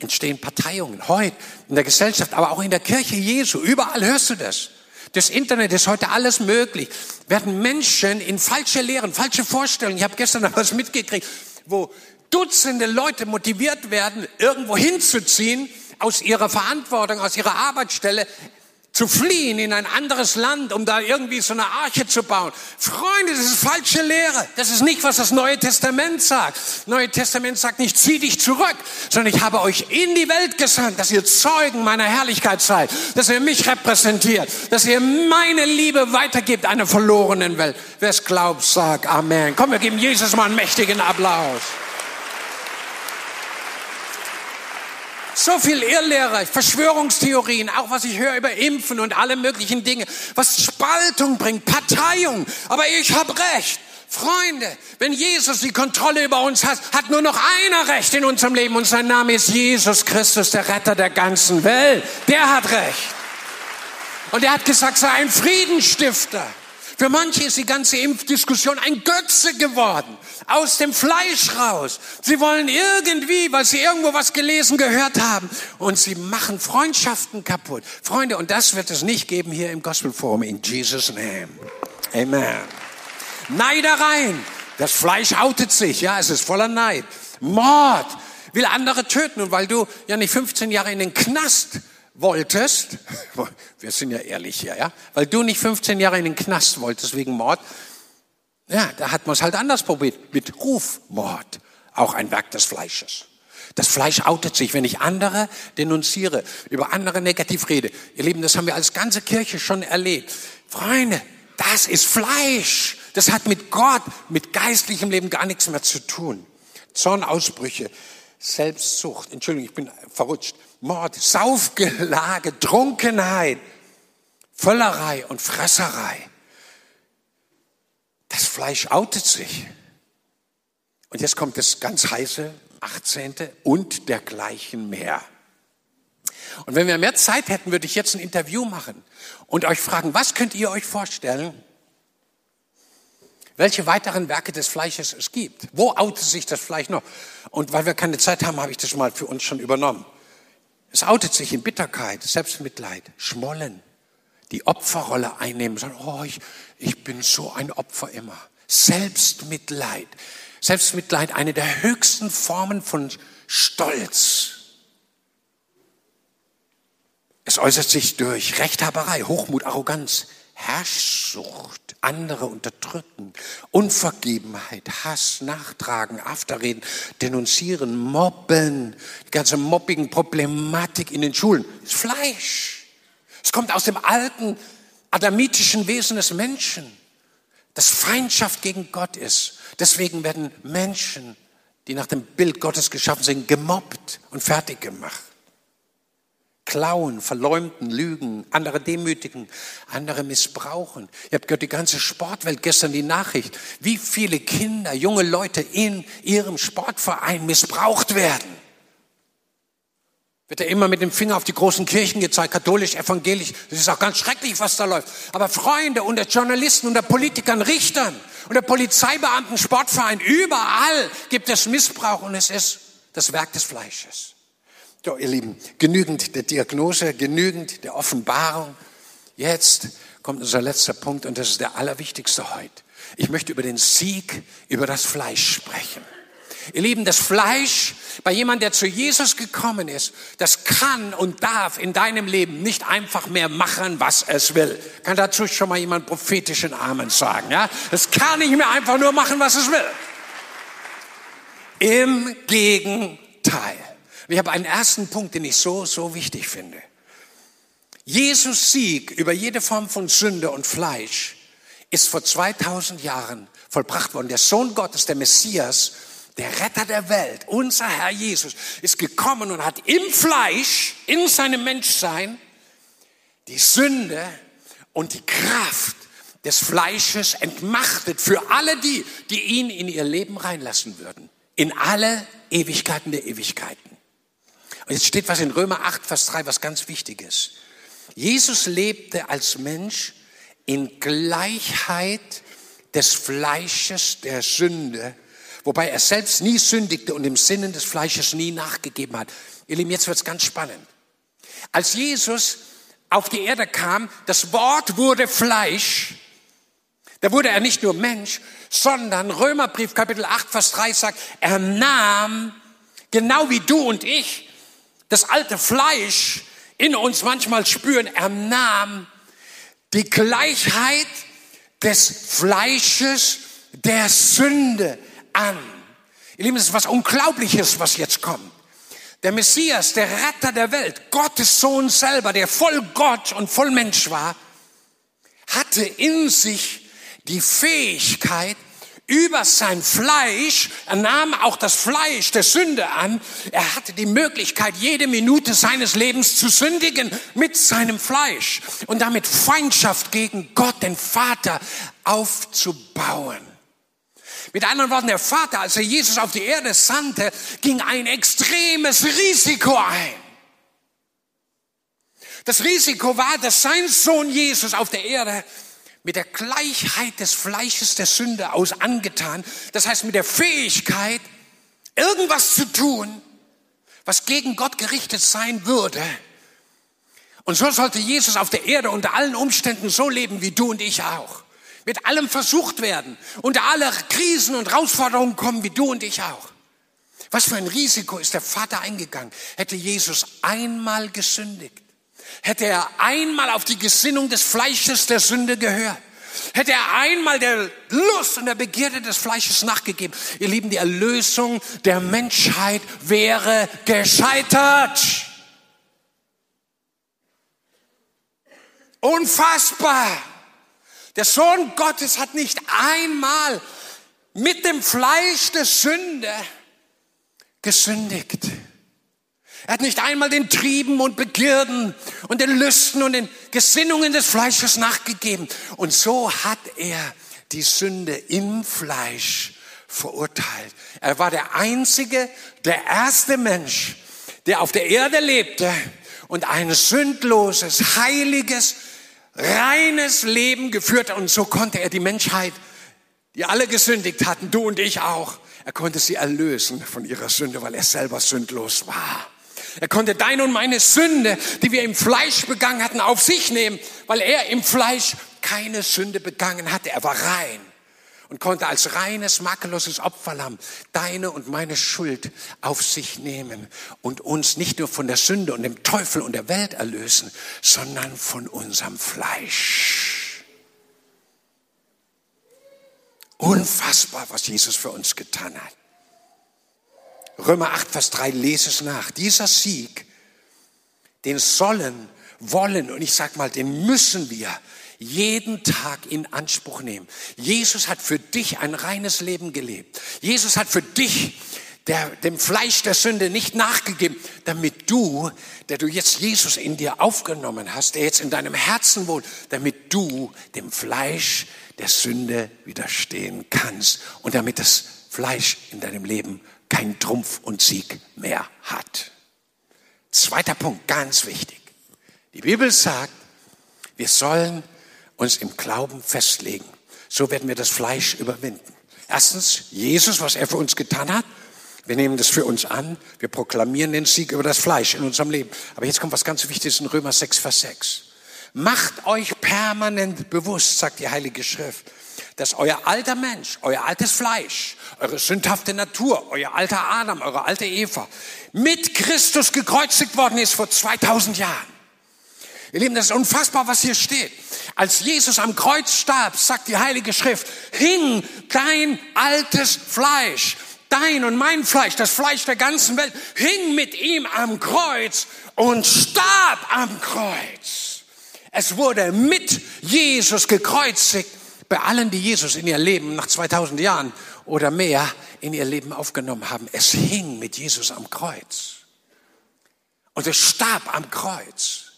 entstehen Parteiungen. Heute in der Gesellschaft, aber auch in der Kirche Jesu. Überall hörst du das. Das Internet ist heute alles möglich. Werden Menschen in falsche Lehren, falsche Vorstellungen. Ich habe gestern noch was mitgekriegt, wo Dutzende Leute motiviert werden, irgendwo hinzuziehen, aus ihrer Verantwortung, aus ihrer Arbeitsstelle, zu fliehen in ein anderes Land, um da irgendwie so eine Arche zu bauen. Freunde, das ist falsche Lehre. Das ist nicht, was das Neue Testament sagt. Das Neue Testament sagt nicht, zieh dich zurück, sondern ich habe euch in die Welt gesandt, dass ihr Zeugen meiner Herrlichkeit seid, dass ihr mich repräsentiert, dass ihr meine Liebe weitergibt einer verlorenen Welt. Wer es glaubt, sagt Amen. Komm, wir geben Jesus mal einen mächtigen Applaus. So viel Irrlehre, Verschwörungstheorien, auch was ich höre über Impfen und alle möglichen Dinge, was Spaltung bringt, Parteiung. Aber ich habe recht. Freunde, wenn Jesus die Kontrolle über uns hat, hat nur noch einer Recht in unserem Leben und sein Name ist Jesus Christus, der Retter der ganzen Welt. Der hat Recht. Und er hat gesagt, sei ein Friedensstifter. Für manche ist die ganze Impfdiskussion ein Götze geworden, aus dem Fleisch raus. Sie wollen irgendwie, weil sie irgendwo was gelesen, gehört haben, und sie machen Freundschaften kaputt. Freunde, und das wird es nicht geben hier im Gospel Forum, in Jesus' name. Amen. Neidereien. Das Fleisch outet sich, ja, es ist voller Neid. Mord will andere töten. Und weil du ja nicht 15 Jahre in den Knast wolltest, wir sind ja ehrlich hier, ja, weil du nicht 15 Jahre in den Knast wolltest wegen Mord, ja, da hat man es halt anders probiert, mit Rufmord, auch ein Werk des Fleisches. Das Fleisch outet sich, wenn ich andere denunziere, über andere negativ rede. Ihr Lieben, das haben wir als ganze Kirche schon erlebt. Freunde, das ist Fleisch. Das hat mit Gott, mit geistlichem Leben gar nichts mehr zu tun. Zornausbrüche, Selbstsucht, Entschuldigung, ich bin verrutscht. Mord, Saufgelage, Trunkenheit, Völlerei und Fresserei. Das Fleisch outet sich. Und jetzt kommt das ganz heiße 18. und dergleichen mehr. Und wenn wir mehr Zeit hätten, würde ich jetzt ein Interview machen und euch fragen, was könnt ihr euch vorstellen, welche weiteren Werke des Fleisches es gibt? Wo outet sich das Fleisch noch? Und weil wir keine Zeit haben, habe ich das mal für uns schon übernommen. Es outet sich in Bitterkeit, Selbstmitleid, Schmollen, die Opferrolle einnehmen, sagen, oh, ich, ich bin so ein Opfer immer. Selbstmitleid. Selbstmitleid, eine der höchsten Formen von Stolz. Es äußert sich durch Rechthaberei, Hochmut, Arroganz, Herrschsucht, andere unterdrücken, Unvergebenheit, Hass, Nachtragen, Afterreden, Denunzieren, Mobben, die ganze Mobbing-Problematik in den Schulen, das ist Fleisch. Es kommt aus dem alten adamitischen Wesen des Menschen, das Feindschaft gegen Gott ist. Deswegen werden Menschen, die nach dem Bild Gottes geschaffen sind, gemobbt und fertig gemacht klauen, verleumden, lügen, andere demütigen, andere missbrauchen. Ihr habt gehört, die ganze Sportwelt gestern die Nachricht, wie viele Kinder, junge Leute in ihrem Sportverein missbraucht werden. Wird ja immer mit dem Finger auf die großen Kirchen gezeigt, katholisch, evangelisch. Das ist auch ganz schrecklich, was da läuft. Aber Freunde unter Journalisten, unter Politikern, Richtern, unter Polizeibeamten, Sportvereinen, überall gibt es Missbrauch und es ist das Werk des Fleisches. So, ihr Lieben, genügend der Diagnose, genügend der Offenbarung. Jetzt kommt unser letzter Punkt und das ist der allerwichtigste heute. Ich möchte über den Sieg über das Fleisch sprechen. Ihr Lieben, das Fleisch bei jemandem, der zu Jesus gekommen ist, das kann und darf in deinem Leben nicht einfach mehr machen, was es will. Kann dazu schon mal jemand prophetischen Amen sagen, ja? Es kann nicht mehr einfach nur machen, was es will. Im Gegenteil. Ich habe einen ersten Punkt, den ich so, so wichtig finde. Jesus Sieg über jede Form von Sünde und Fleisch ist vor 2000 Jahren vollbracht worden. Der Sohn Gottes, der Messias, der Retter der Welt, unser Herr Jesus, ist gekommen und hat im Fleisch, in seinem Menschsein, die Sünde und die Kraft des Fleisches entmachtet für alle die, die ihn in ihr Leben reinlassen würden. In alle Ewigkeiten der Ewigkeiten. Und jetzt steht was in Römer 8, Vers 3, was ganz wichtig ist. Jesus lebte als Mensch in Gleichheit des Fleisches der Sünde, wobei er selbst nie sündigte und dem Sinnen des Fleisches nie nachgegeben hat. Ihr Lieben, jetzt wird's ganz spannend. Als Jesus auf die Erde kam, das Wort wurde Fleisch, da wurde er nicht nur Mensch, sondern Römerbrief Kapitel 8, Vers 3 sagt, er nahm, genau wie du und ich, das alte Fleisch in uns manchmal spüren, er nahm die Gleichheit des Fleisches der Sünde an. Ihr Lieben, es ist was Unglaubliches, was jetzt kommt. Der Messias, der Retter der Welt, Gottes Sohn selber, der voll Gott und voll Mensch war, hatte in sich die Fähigkeit, über sein Fleisch, er nahm auch das Fleisch der Sünde an, er hatte die Möglichkeit, jede Minute seines Lebens zu sündigen mit seinem Fleisch und damit Feindschaft gegen Gott, den Vater, aufzubauen. Mit anderen Worten, der Vater, als er Jesus auf die Erde sandte, ging ein extremes Risiko ein. Das Risiko war, dass sein Sohn Jesus auf der Erde mit der Gleichheit des Fleisches der Sünde aus angetan. Das heißt, mit der Fähigkeit, irgendwas zu tun, was gegen Gott gerichtet sein würde. Und so sollte Jesus auf der Erde unter allen Umständen so leben wie du und ich auch. Mit allem versucht werden, unter aller Krisen und Herausforderungen kommen wie du und ich auch. Was für ein Risiko ist der Vater eingegangen? Hätte Jesus einmal gesündigt, Hätte er einmal auf die Gesinnung des Fleisches der Sünde gehört, hätte er einmal der Lust und der Begierde des Fleisches nachgegeben, ihr Lieben, die Erlösung der Menschheit wäre gescheitert. Unfassbar. Der Sohn Gottes hat nicht einmal mit dem Fleisch der Sünde gesündigt. Er hat nicht einmal den Trieben und Begierden und den Lüsten und den Gesinnungen des Fleisches nachgegeben. Und so hat er die Sünde im Fleisch verurteilt. Er war der einzige, der erste Mensch, der auf der Erde lebte und ein sündloses, heiliges, reines Leben geführt. Und so konnte er die Menschheit, die alle gesündigt hatten, du und ich auch, er konnte sie erlösen von ihrer Sünde, weil er selber sündlos war. Er konnte deine und meine Sünde, die wir im Fleisch begangen hatten, auf sich nehmen, weil er im Fleisch keine Sünde begangen hatte. Er war rein und konnte als reines, makelloses Opferlamm deine und meine Schuld auf sich nehmen und uns nicht nur von der Sünde und dem Teufel und der Welt erlösen, sondern von unserem Fleisch. Unfassbar, was Jesus für uns getan hat. Römer 8, Vers 3, lese es nach. Dieser Sieg, den sollen, wollen und ich sag mal, den müssen wir jeden Tag in Anspruch nehmen. Jesus hat für dich ein reines Leben gelebt. Jesus hat für dich der, dem Fleisch der Sünde nicht nachgegeben, damit du, der du jetzt Jesus in dir aufgenommen hast, der jetzt in deinem Herzen wohnt, damit du dem Fleisch der Sünde widerstehen kannst und damit das Fleisch in deinem Leben kein Trumpf und Sieg mehr hat. Zweiter Punkt, ganz wichtig. Die Bibel sagt, wir sollen uns im Glauben festlegen. So werden wir das Fleisch überwinden. Erstens, Jesus, was er für uns getan hat. Wir nehmen das für uns an. Wir proklamieren den Sieg über das Fleisch in unserem Leben. Aber jetzt kommt was ganz Wichtiges in Römer 6, Vers 6. Macht euch permanent bewusst, sagt die Heilige Schrift, dass euer alter Mensch, euer altes Fleisch, eure sündhafte Natur, euer alter Adam, eure alte Eva mit Christus gekreuzigt worden ist vor 2000 Jahren. Ihr Lieben, das ist unfassbar, was hier steht. Als Jesus am Kreuz starb, sagt die Heilige Schrift, hing dein altes Fleisch, dein und mein Fleisch, das Fleisch der ganzen Welt, hing mit ihm am Kreuz und starb am Kreuz. Es wurde mit Jesus gekreuzigt bei allen, die Jesus in ihr Leben nach 2000 Jahren oder mehr in ihr Leben aufgenommen haben. Es hing mit Jesus am Kreuz. Und es starb am Kreuz.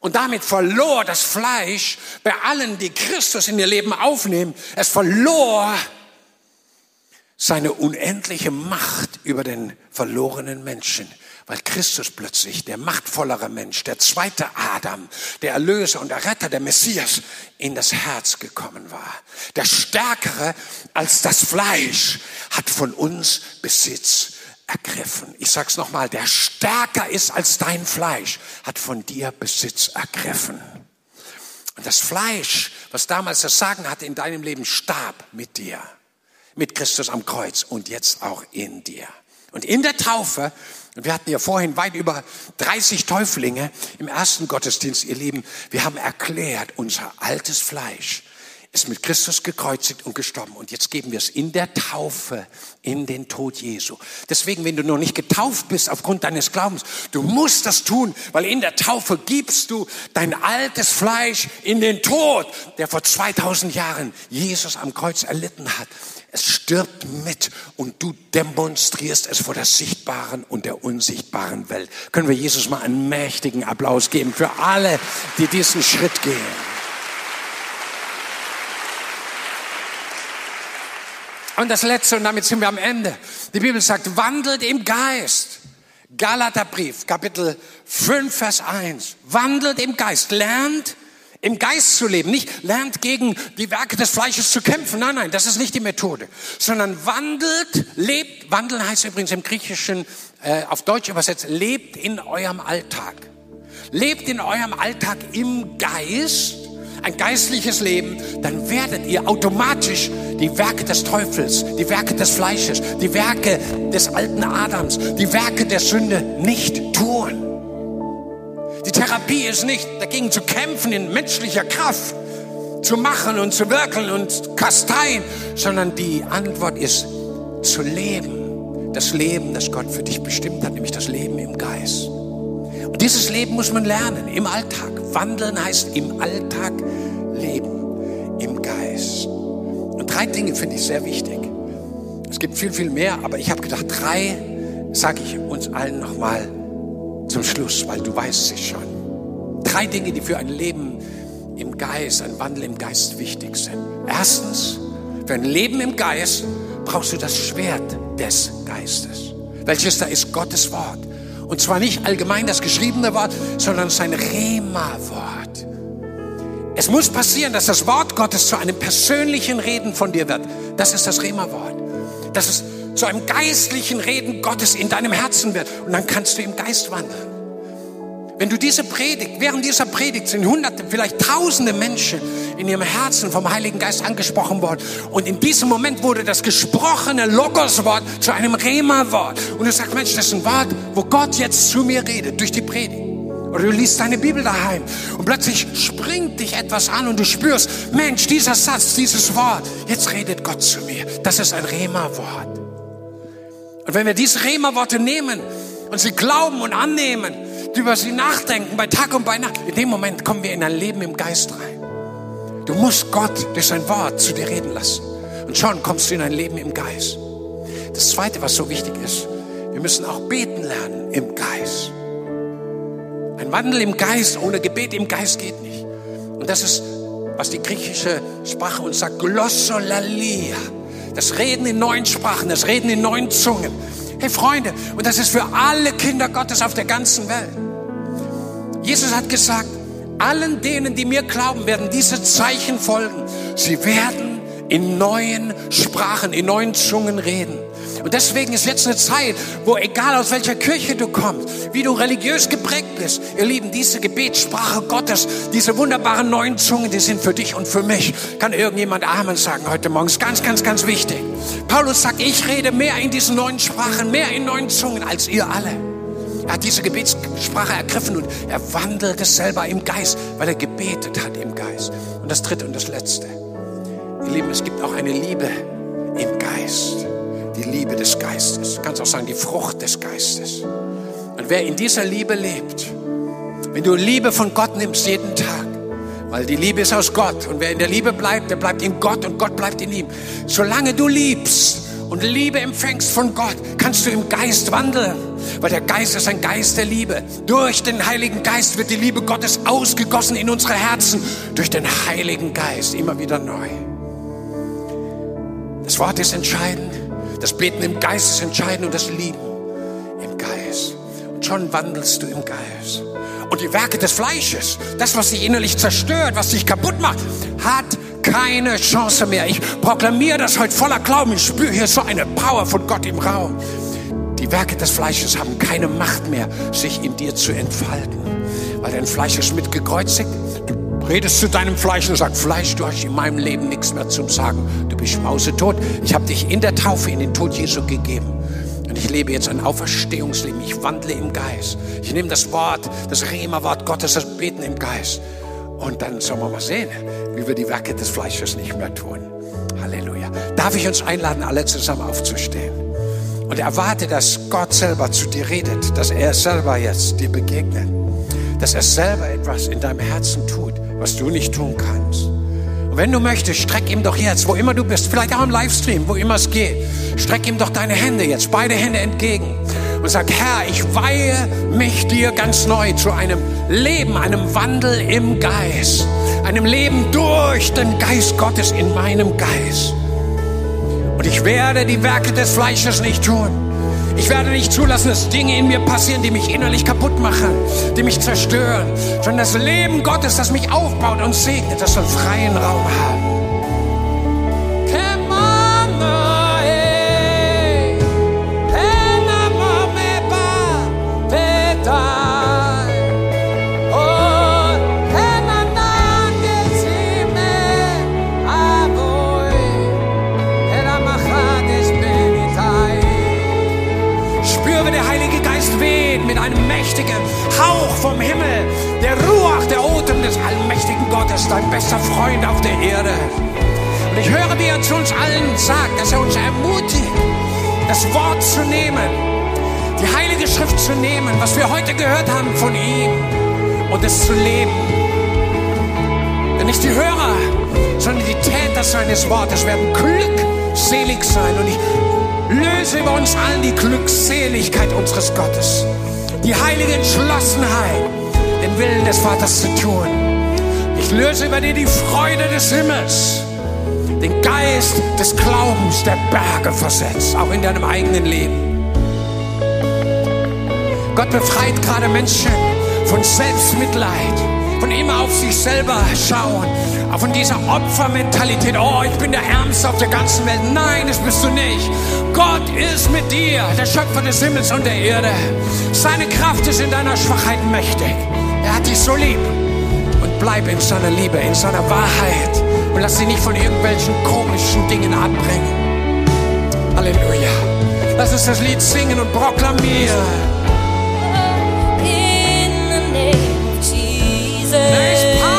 Und damit verlor das Fleisch bei allen, die Christus in ihr Leben aufnehmen, es verlor seine unendliche Macht über den verlorenen Menschen, weil Christus plötzlich der machtvollere Mensch, der zweite Adam, der Erlöser und der Retter, der Messias, in das Herz gekommen war. Der Stärkere als das Fleisch hat von uns Besitz ergriffen. Ich sag's nochmal, der stärker ist als dein Fleisch, hat von dir Besitz ergriffen. Und das Fleisch, was damals das Sagen hatte in deinem Leben, starb mit dir, mit Christus am Kreuz und jetzt auch in dir. Und in der Taufe, und wir hatten ja vorhin weit über 30 Täuflinge im ersten Gottesdienst, ihr Lieben, wir haben erklärt, unser altes Fleisch ist mit Christus gekreuzigt und gestorben. Und jetzt geben wir es in der Taufe in den Tod Jesu. Deswegen, wenn du noch nicht getauft bist aufgrund deines Glaubens, du musst das tun, weil in der Taufe gibst du dein altes Fleisch in den Tod, der vor 2000 Jahren Jesus am Kreuz erlitten hat. Es stirbt mit und du demonstrierst es vor der sichtbaren und der unsichtbaren Welt. Können wir Jesus mal einen mächtigen Applaus geben für alle, die diesen Schritt gehen. Und das Letzte, und damit sind wir am Ende. Die Bibel sagt, wandelt im Geist. Galaterbrief, Kapitel 5, Vers 1. Wandelt im Geist. Lernt im Geist zu leben. Nicht lernt gegen die Werke des Fleisches zu kämpfen. Nein, nein, das ist nicht die Methode. Sondern wandelt, lebt. Wandeln heißt übrigens im Griechischen, äh, auf Deutsch übersetzt, lebt in eurem Alltag. Lebt in eurem Alltag im Geist ein geistliches Leben, dann werdet ihr automatisch die Werke des Teufels, die Werke des Fleisches, die Werke des alten Adams, die Werke der Sünde nicht tun. Die Therapie ist nicht dagegen zu kämpfen in menschlicher Kraft, zu machen und zu wirken und kasteien, sondern die Antwort ist zu leben. Das Leben, das Gott für dich bestimmt hat, nämlich das Leben im Geist. Und dieses Leben muss man lernen im Alltag. Wandeln heißt im Alltag leben, im Geist. Und drei Dinge finde ich sehr wichtig. Es gibt viel, viel mehr, aber ich habe gedacht, drei sage ich uns allen nochmal zum Schluss, weil du weißt es schon. Drei Dinge, die für ein Leben im Geist, ein Wandel im Geist wichtig sind. Erstens, für ein Leben im Geist brauchst du das Schwert des Geistes. Welches da ist Gottes Wort. Und zwar nicht allgemein das geschriebene Wort, sondern sein Rema-Wort. Es muss passieren, dass das Wort Gottes zu einem persönlichen Reden von dir wird. Das ist das Rema-Wort. Dass es zu einem geistlichen Reden Gottes in deinem Herzen wird. Und dann kannst du im Geist wandeln. Wenn du diese Predigt, während dieser Predigt sind hunderte, vielleicht tausende Menschen in ihrem Herzen vom Heiligen Geist angesprochen worden. Und in diesem Moment wurde das gesprochene Logoswort zu einem Rema-Wort. Und du sagst, Mensch, das ist ein Wort, wo Gott jetzt zu mir redet, durch die Predigt. Oder du liest deine Bibel daheim und plötzlich springt dich etwas an und du spürst, Mensch, dieser Satz, dieses Wort, jetzt redet Gott zu mir. Das ist ein Rema-Wort. Und wenn wir diese Rema-Worte nehmen und sie glauben und annehmen, über sie nachdenken bei Tag und bei Nacht, in dem Moment kommen wir in ein Leben im Geist rein. Du musst Gott durch sein Wort zu dir reden lassen. Und schon kommst du in ein Leben im Geist. Das Zweite, was so wichtig ist, wir müssen auch beten lernen im Geist. Ein Wandel im Geist ohne Gebet im Geist geht nicht. Und das ist, was die griechische Sprache uns sagt, glossolalia. Das Reden in neuen Sprachen, das Reden in neuen Zungen. Hey Freunde, und das ist für alle Kinder Gottes auf der ganzen Welt. Jesus hat gesagt, allen denen, die mir glauben, werden diese Zeichen folgen. Sie werden in neuen Sprachen, in neuen Zungen reden. Und deswegen ist jetzt eine Zeit, wo egal aus welcher Kirche du kommst, wie du religiös geprägt bist, ihr Lieben, diese Gebetssprache Gottes, diese wunderbaren neuen Zungen, die sind für dich und für mich. Kann irgendjemand Amen sagen heute Morgen? Ist ganz, ganz, ganz wichtig. Paulus sagt, ich rede mehr in diesen neuen Sprachen, mehr in neuen Zungen als ihr alle. Er hat diese Gebetssprache ergriffen und er wandelt es selber im Geist, weil er gebetet hat im Geist. Und das dritte und das letzte. Ihr Lieben, es gibt auch eine Liebe im Geist die Liebe des Geistes. Du kannst auch sagen, die Frucht des Geistes. Und wer in dieser Liebe lebt, wenn du Liebe von Gott nimmst jeden Tag, weil die Liebe ist aus Gott und wer in der Liebe bleibt, der bleibt in Gott und Gott bleibt in ihm. Solange du liebst und Liebe empfängst von Gott, kannst du im Geist wandeln, weil der Geist ist ein Geist der Liebe. Durch den Heiligen Geist wird die Liebe Gottes ausgegossen in unsere Herzen, durch den Heiligen Geist immer wieder neu. Das Wort ist entscheidend. Das Beten im Geist ist entscheidend und das Lieben im Geist. Und schon wandelst du im Geist. Und die Werke des Fleisches, das, was dich innerlich zerstört, was dich kaputt macht, hat keine Chance mehr. Ich proklamiere das heute voller Glauben. Ich spüre hier so eine Power von Gott im Raum. Die Werke des Fleisches haben keine Macht mehr, sich in dir zu entfalten. Weil dein Fleisch ist mitgekreuzigt. Du redest zu deinem Fleisch und sagst, Fleisch, du hast in meinem Leben nichts mehr zum Sagen. Du bist mausetot. Ich habe dich in der Taufe in den Tod Jesu gegeben. Und ich lebe jetzt ein Auferstehungsleben. Ich wandle im Geist. Ich nehme das Wort, das Rema-Wort Gottes, das Beten im Geist. Und dann sollen wir mal sehen, wie wir die Werke des Fleisches nicht mehr tun. Halleluja. Darf ich uns einladen, alle zusammen aufzustehen? Und erwarte, dass Gott selber zu dir redet, dass er selber jetzt dir begegnet, dass er selber etwas in deinem Herzen tut, was du nicht tun kannst. Und wenn du möchtest, streck ihm doch jetzt, wo immer du bist, vielleicht auch im Livestream, wo immer es geht, streck ihm doch deine Hände jetzt, beide Hände entgegen und sag, Herr, ich weihe mich dir ganz neu zu einem Leben, einem Wandel im Geist, einem Leben durch den Geist Gottes in meinem Geist. Und ich werde die Werke des Fleisches nicht tun. Ich werde nicht zulassen, dass Dinge in mir passieren, die mich innerlich kaputt machen, die mich zerstören. Sondern das Leben Gottes, das mich aufbaut und segnet, das soll freien Raum haben. Einem mächtigen Hauch vom Himmel, der Ruach, der Odem des allmächtigen Gottes, dein bester Freund auf der Erde. Und ich höre, wie er zu uns allen sagt, dass er uns ermutigt, das Wort zu nehmen, die Heilige Schrift zu nehmen, was wir heute gehört haben von ihm und es zu leben. Denn nicht die Hörer, sondern die Täter seines Wortes werden glückselig sein. Und ich löse über uns allen die Glückseligkeit unseres Gottes die heilige Entschlossenheit, den Willen des Vaters zu tun. Ich löse über dir die Freude des Himmels, den Geist des Glaubens, der Berge versetzt, auch in deinem eigenen Leben. Gott befreit gerade Menschen von Selbstmitleid, von immer auf sich selber schauen, von dieser Opfermentalität. Oh, ich bin der Ärmste auf der ganzen Welt. Nein, das bist du nicht. Gott ist mit dir, der Schöpfer des Himmels und der Erde. Seine Kraft ist in deiner Schwachheit mächtig. Er hat dich so lieb. Und bleib in seiner Liebe, in seiner Wahrheit. Und lass dich nicht von irgendwelchen komischen Dingen abbringen. Halleluja. Lass uns das Lied singen und proklamieren. Jetzt fallen Ketten überall. To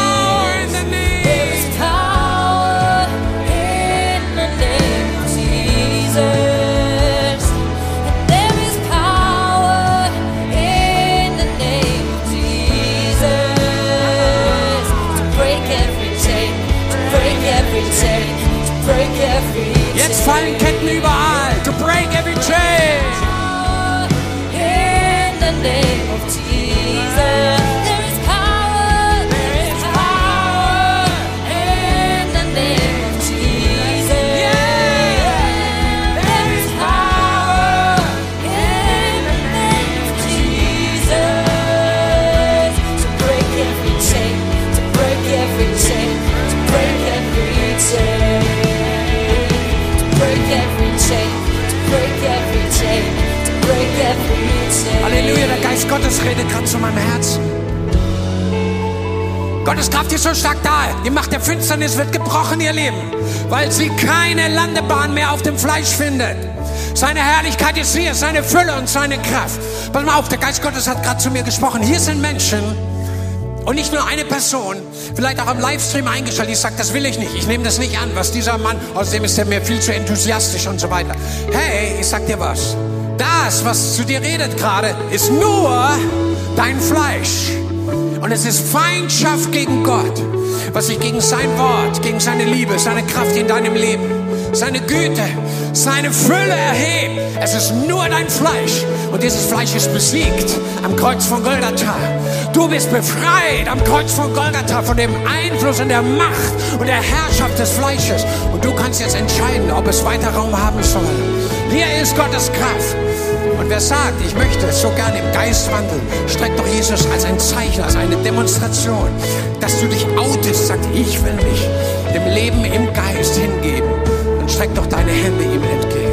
and can Gottes redet gerade zu meinem Herzen. Gottes Kraft ist so stark da. Die Macht der Finsternis wird gebrochen, ihr Leben, weil sie keine Landebahn mehr auf dem Fleisch findet. Seine Herrlichkeit ist hier, seine Fülle und seine Kraft. Pass mal auf, der Geist Gottes hat gerade zu mir gesprochen. Hier sind Menschen, und nicht nur eine Person, vielleicht auch am Livestream eingeschaltet, die sagt, das will ich nicht, ich nehme das nicht an, was dieser Mann, außerdem ist er mir viel zu enthusiastisch und so weiter. Hey, ich sag dir was, das, was zu dir redet gerade, ist nur dein Fleisch. Und es ist Feindschaft gegen Gott, was sich gegen sein Wort, gegen seine Liebe, seine Kraft in deinem Leben, seine Güte, seine Fülle erhebt. Es ist nur dein Fleisch. Und dieses Fleisch ist besiegt am Kreuz von Golgatha. Du bist befreit am Kreuz von Golgatha von dem Einfluss und der Macht und der Herrschaft des Fleisches. Und du kannst jetzt entscheiden, ob es weiter Raum haben soll. Hier ist Gottes Kraft. Und wer sagt, ich möchte so gerne im Geist wandeln, streckt doch Jesus als ein Zeichen, als eine Demonstration, dass du dich outest, sagt, ich will mich dem Leben im Geist hingeben. Dann streck doch deine Hände ihm entgegen.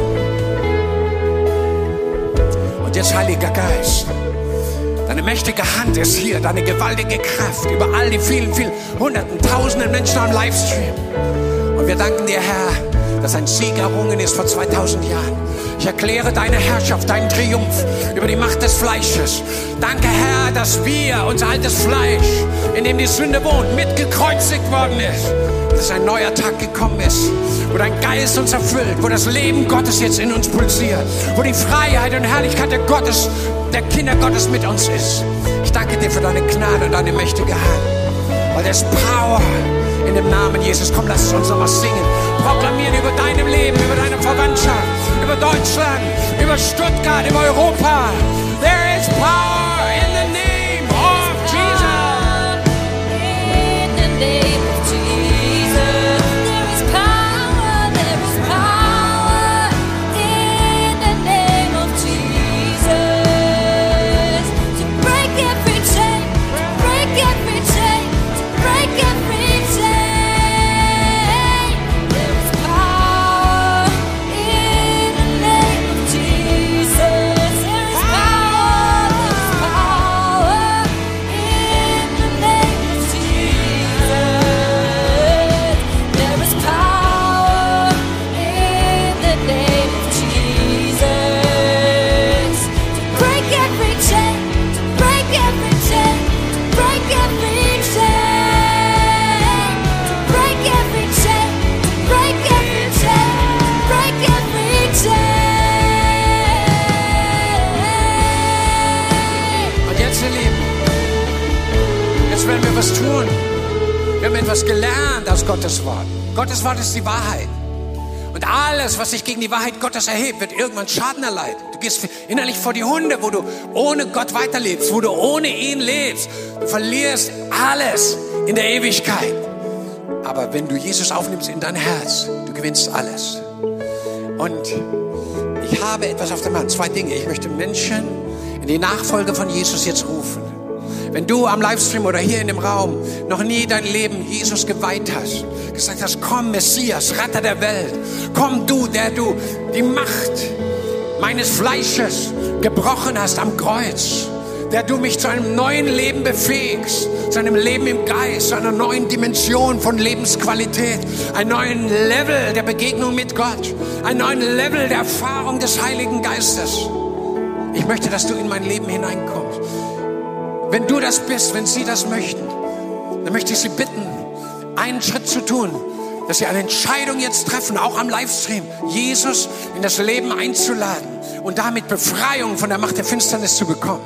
Und jetzt, Heiliger Geist, Deine mächtige Hand ist hier, deine gewaltige Kraft über all die vielen, vielen Hunderten, Tausenden Menschen am Livestream. Und wir danken dir, Herr, dass ein Sieg errungen ist vor 2000 Jahren. Ich erkläre deine Herrschaft, deinen Triumph über die Macht des Fleisches. Danke, Herr, dass wir, unser altes Fleisch, in dem die Sünde wohnt, mitgekreuzigt worden ist. Dass ein neuer Tag gekommen ist, wo dein Geist uns erfüllt, wo das Leben Gottes jetzt in uns pulsiert, wo die Freiheit und Herrlichkeit der Gottes der Kinder Gottes mit uns ist. Ich danke dir für deine Gnade und deine mächtige Hand. Weil es Power in dem Namen Jesus. Komm, lass uns nochmal singen. Proklamieren über deinem Leben, über deine Verwandtschaft, über Deutschland, über Stuttgart, über Europa. There is power etwas gelernt aus Gottes Wort. Gottes Wort ist die Wahrheit. Und alles, was sich gegen die Wahrheit Gottes erhebt, wird irgendwann Schaden erleiden. Du gehst innerlich vor die Hunde, wo du ohne Gott weiterlebst, wo du ohne ihn lebst. Du verlierst alles in der Ewigkeit. Aber wenn du Jesus aufnimmst in dein Herz, du gewinnst alles. Und ich habe etwas auf der Hand. Zwei Dinge. Ich möchte Menschen in die Nachfolge von Jesus jetzt rufen. Wenn du am Livestream oder hier in dem Raum noch nie dein Leben Jesus geweiht hast, gesagt hast, komm Messias, Retter der Welt, komm du, der du die Macht meines Fleisches gebrochen hast am Kreuz, der du mich zu einem neuen Leben befähigst, zu einem Leben im Geist, zu einer neuen Dimension von Lebensqualität, einen neuen Level der Begegnung mit Gott, einen neuen Level der Erfahrung des Heiligen Geistes. Ich möchte, dass du in mein Leben hineinkommst. Wenn du das bist, wenn sie das möchten, dann möchte ich sie bitten, einen Schritt zu tun, dass sie eine Entscheidung jetzt treffen, auch am Livestream, Jesus in das Leben einzuladen und damit Befreiung von der Macht der Finsternis zu bekommen.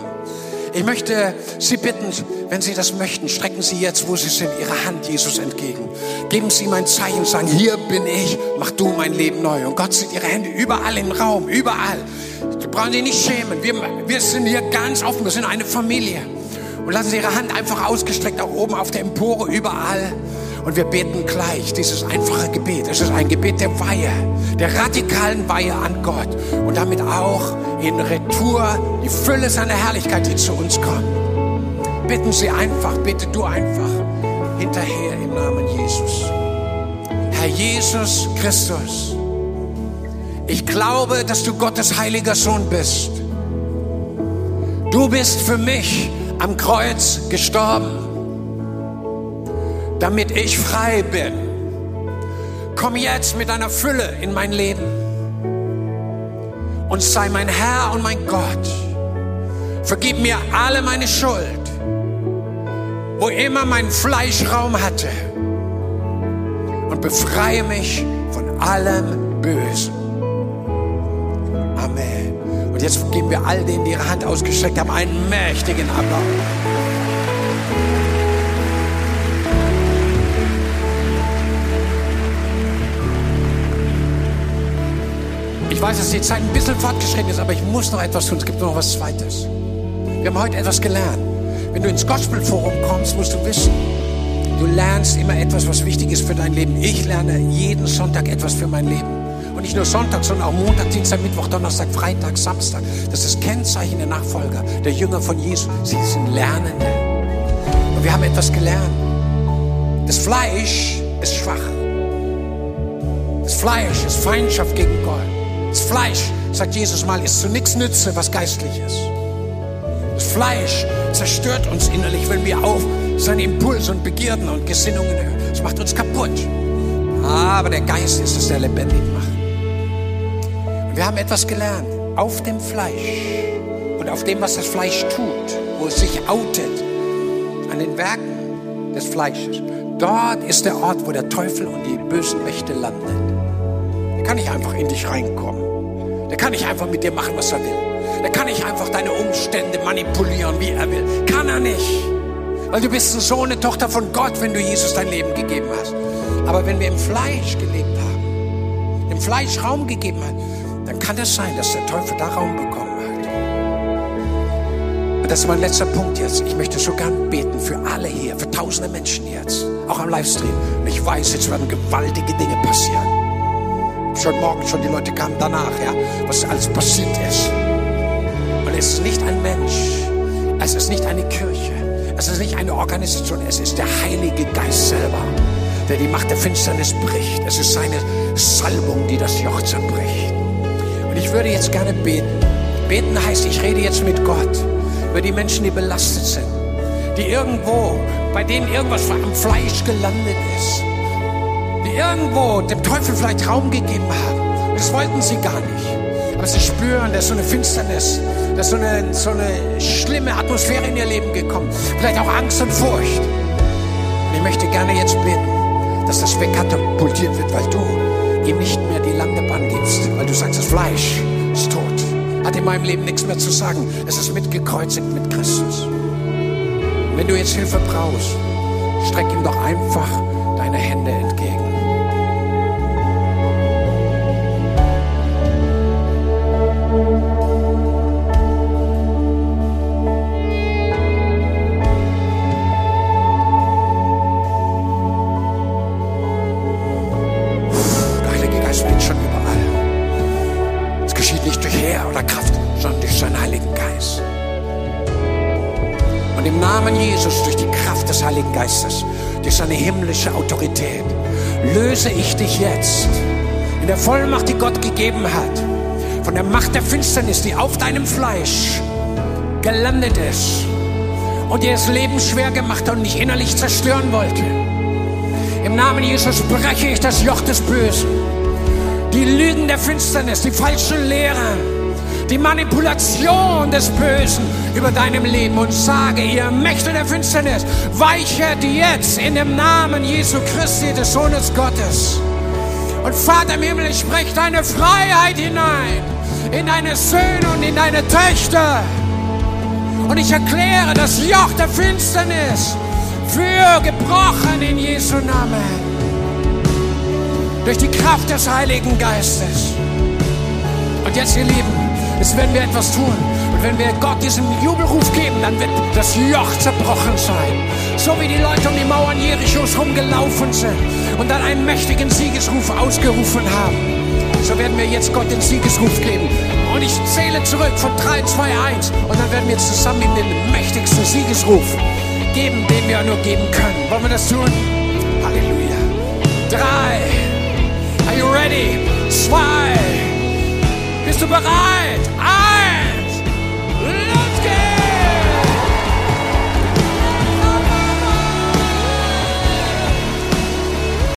Ich möchte Sie bitten, wenn Sie das möchten, strecken Sie jetzt, wo Sie sind, Ihre Hand Jesus entgegen. Geben Sie ihm ein Zeichen, sagen, hier bin ich, mach du mein Leben neu. Und Gott sieht Ihre Hände überall im Raum, überall. Sie brauchen sich nicht schämen. Wir, wir sind hier ganz offen, wir sind eine Familie. Und lassen Sie Ihre Hand einfach ausgestreckt, auch oben auf der Empore, überall. Und wir beten gleich dieses einfache Gebet. Es ist ein Gebet der Weihe, der radikalen Weihe an Gott. Und damit auch in Retour die Fülle seiner Herrlichkeit, die zu uns kommt. Bitten Sie einfach, bitte du einfach hinterher im Namen Jesus. Herr Jesus Christus, ich glaube, dass du Gottes heiliger Sohn bist. Du bist für mich am Kreuz gestorben, damit ich frei bin. Komm jetzt mit deiner Fülle in mein Leben und sei mein Herr und mein Gott. Vergib mir alle meine Schuld, wo immer mein Fleisch Raum hatte und befreie mich von allem Bösen. Amen. Und jetzt geben wir all denen, die ihre Hand ausgestreckt haben, einen mächtigen Applaus. Ich weiß, dass die Zeit ein bisschen fortgeschritten ist, aber ich muss noch etwas tun. Es gibt noch was Zweites. Wir haben heute etwas gelernt. Wenn du ins Gospelforum kommst, musst du wissen, du lernst immer etwas, was wichtig ist für dein Leben. Ich lerne jeden Sonntag etwas für mein Leben. Und nicht nur Sonntag, sondern auch Montag, Dienstag, Mittwoch, Donnerstag, Freitag, Samstag. Das ist das Kennzeichen der Nachfolger, der Jünger von Jesus. Sie sind Lernende. Und wir haben etwas gelernt. Das Fleisch ist schwach. Das Fleisch ist Feindschaft gegen Gott. Das Fleisch, sagt Jesus mal, ist zu nichts nütze, was geistlich ist. Das Fleisch zerstört uns innerlich, wenn wir auf seine Impulse und Begierden und Gesinnungen hören. Es macht uns kaputt. Aber der Geist ist es, der lebendig macht. Wir haben etwas gelernt. Auf dem Fleisch und auf dem, was das Fleisch tut, wo es sich outet, an den Werken des Fleisches. Dort ist der Ort, wo der Teufel und die bösen Mächte landen. Der kann nicht einfach in dich reinkommen. Der kann nicht einfach mit dir machen, was er will. Der kann nicht einfach deine Umstände manipulieren, wie er will. Kann er nicht. Weil du bist ein Sohn, eine Tochter von Gott, wenn du Jesus dein Leben gegeben hast. Aber wenn wir im Fleisch gelebt haben, dem Fleisch Raum gegeben haben, dann kann es sein, dass der Teufel da Raum bekommen hat. Und das ist mein letzter Punkt jetzt. Ich möchte so gern beten für alle hier, für tausende Menschen jetzt, auch am Livestream. Und ich weiß, jetzt werden gewaltige Dinge passieren. Schon morgen schon die Leute kamen danach, ja, was alles passiert ist. Und es ist nicht ein Mensch, es ist nicht eine Kirche, es ist nicht eine Organisation, es ist der Heilige Geist selber, der die Macht der Finsternis bricht. Es ist seine Salbung, die das Joch zerbricht. Und ich würde jetzt gerne beten. Beten heißt, ich rede jetzt mit Gott über die Menschen, die belastet sind, die irgendwo, bei denen irgendwas am Fleisch gelandet ist die irgendwo dem Teufel vielleicht Raum gegeben haben. Das wollten sie gar nicht. Aber sie spüren, da ist so eine Finsternis, da ist so eine, so eine schlimme Atmosphäre in ihr Leben gekommen. Vielleicht auch Angst und Furcht. Und ich möchte gerne jetzt beten, dass das wegkatapultiert wird, weil du ihm nicht mehr die Landebahn gibst, weil du sagst, das Fleisch ist tot. Hat in meinem Leben nichts mehr zu sagen. Es ist mitgekreuzigt mit Christus. Wenn du jetzt Hilfe brauchst, streck ihm doch einfach deine Hände entgegen. Geist weht schon überall. Es geschieht nicht durch Heer oder Kraft, sondern durch seinen Heiligen Geist. Und im Namen Jesus, durch die Kraft des Heiligen Geistes, durch seine himmlische Autorität, löse ich dich jetzt in der Vollmacht, die Gott gegeben hat, von der Macht der Finsternis, die auf deinem Fleisch gelandet ist und dir das Leben schwer gemacht hat und dich innerlich zerstören wollte. Im Namen Jesus breche ich das Joch des Bösen, die Lügen der Finsternis, die falschen Lehren, die Manipulation des Bösen über deinem Leben und sage, ihr Mächte der Finsternis, weichet jetzt in dem Namen Jesu Christi, des Sohnes Gottes. Und Vater im Himmel, ich spreche deine Freiheit hinein in deine Söhne und in deine Töchter. Und ich erkläre das Joch der Finsternis für gebrochen in Jesu Namen durch die Kraft des Heiligen Geistes. Und jetzt, ihr Lieben, ist, wenn wir etwas tun und wenn wir Gott diesen Jubelruf geben, dann wird das Joch zerbrochen sein. So wie die Leute um die Mauern Jerichos rumgelaufen sind und dann einen mächtigen Siegesruf ausgerufen haben. So werden wir jetzt Gott den Siegesruf geben. Und ich zähle zurück von 3, 2, 1. Und dann werden wir zusammen ihm den mächtigsten Siegesruf geben, den wir nur geben können. Wollen wir das tun? Halleluja. 3, ready? Zwei. Bist du bereit?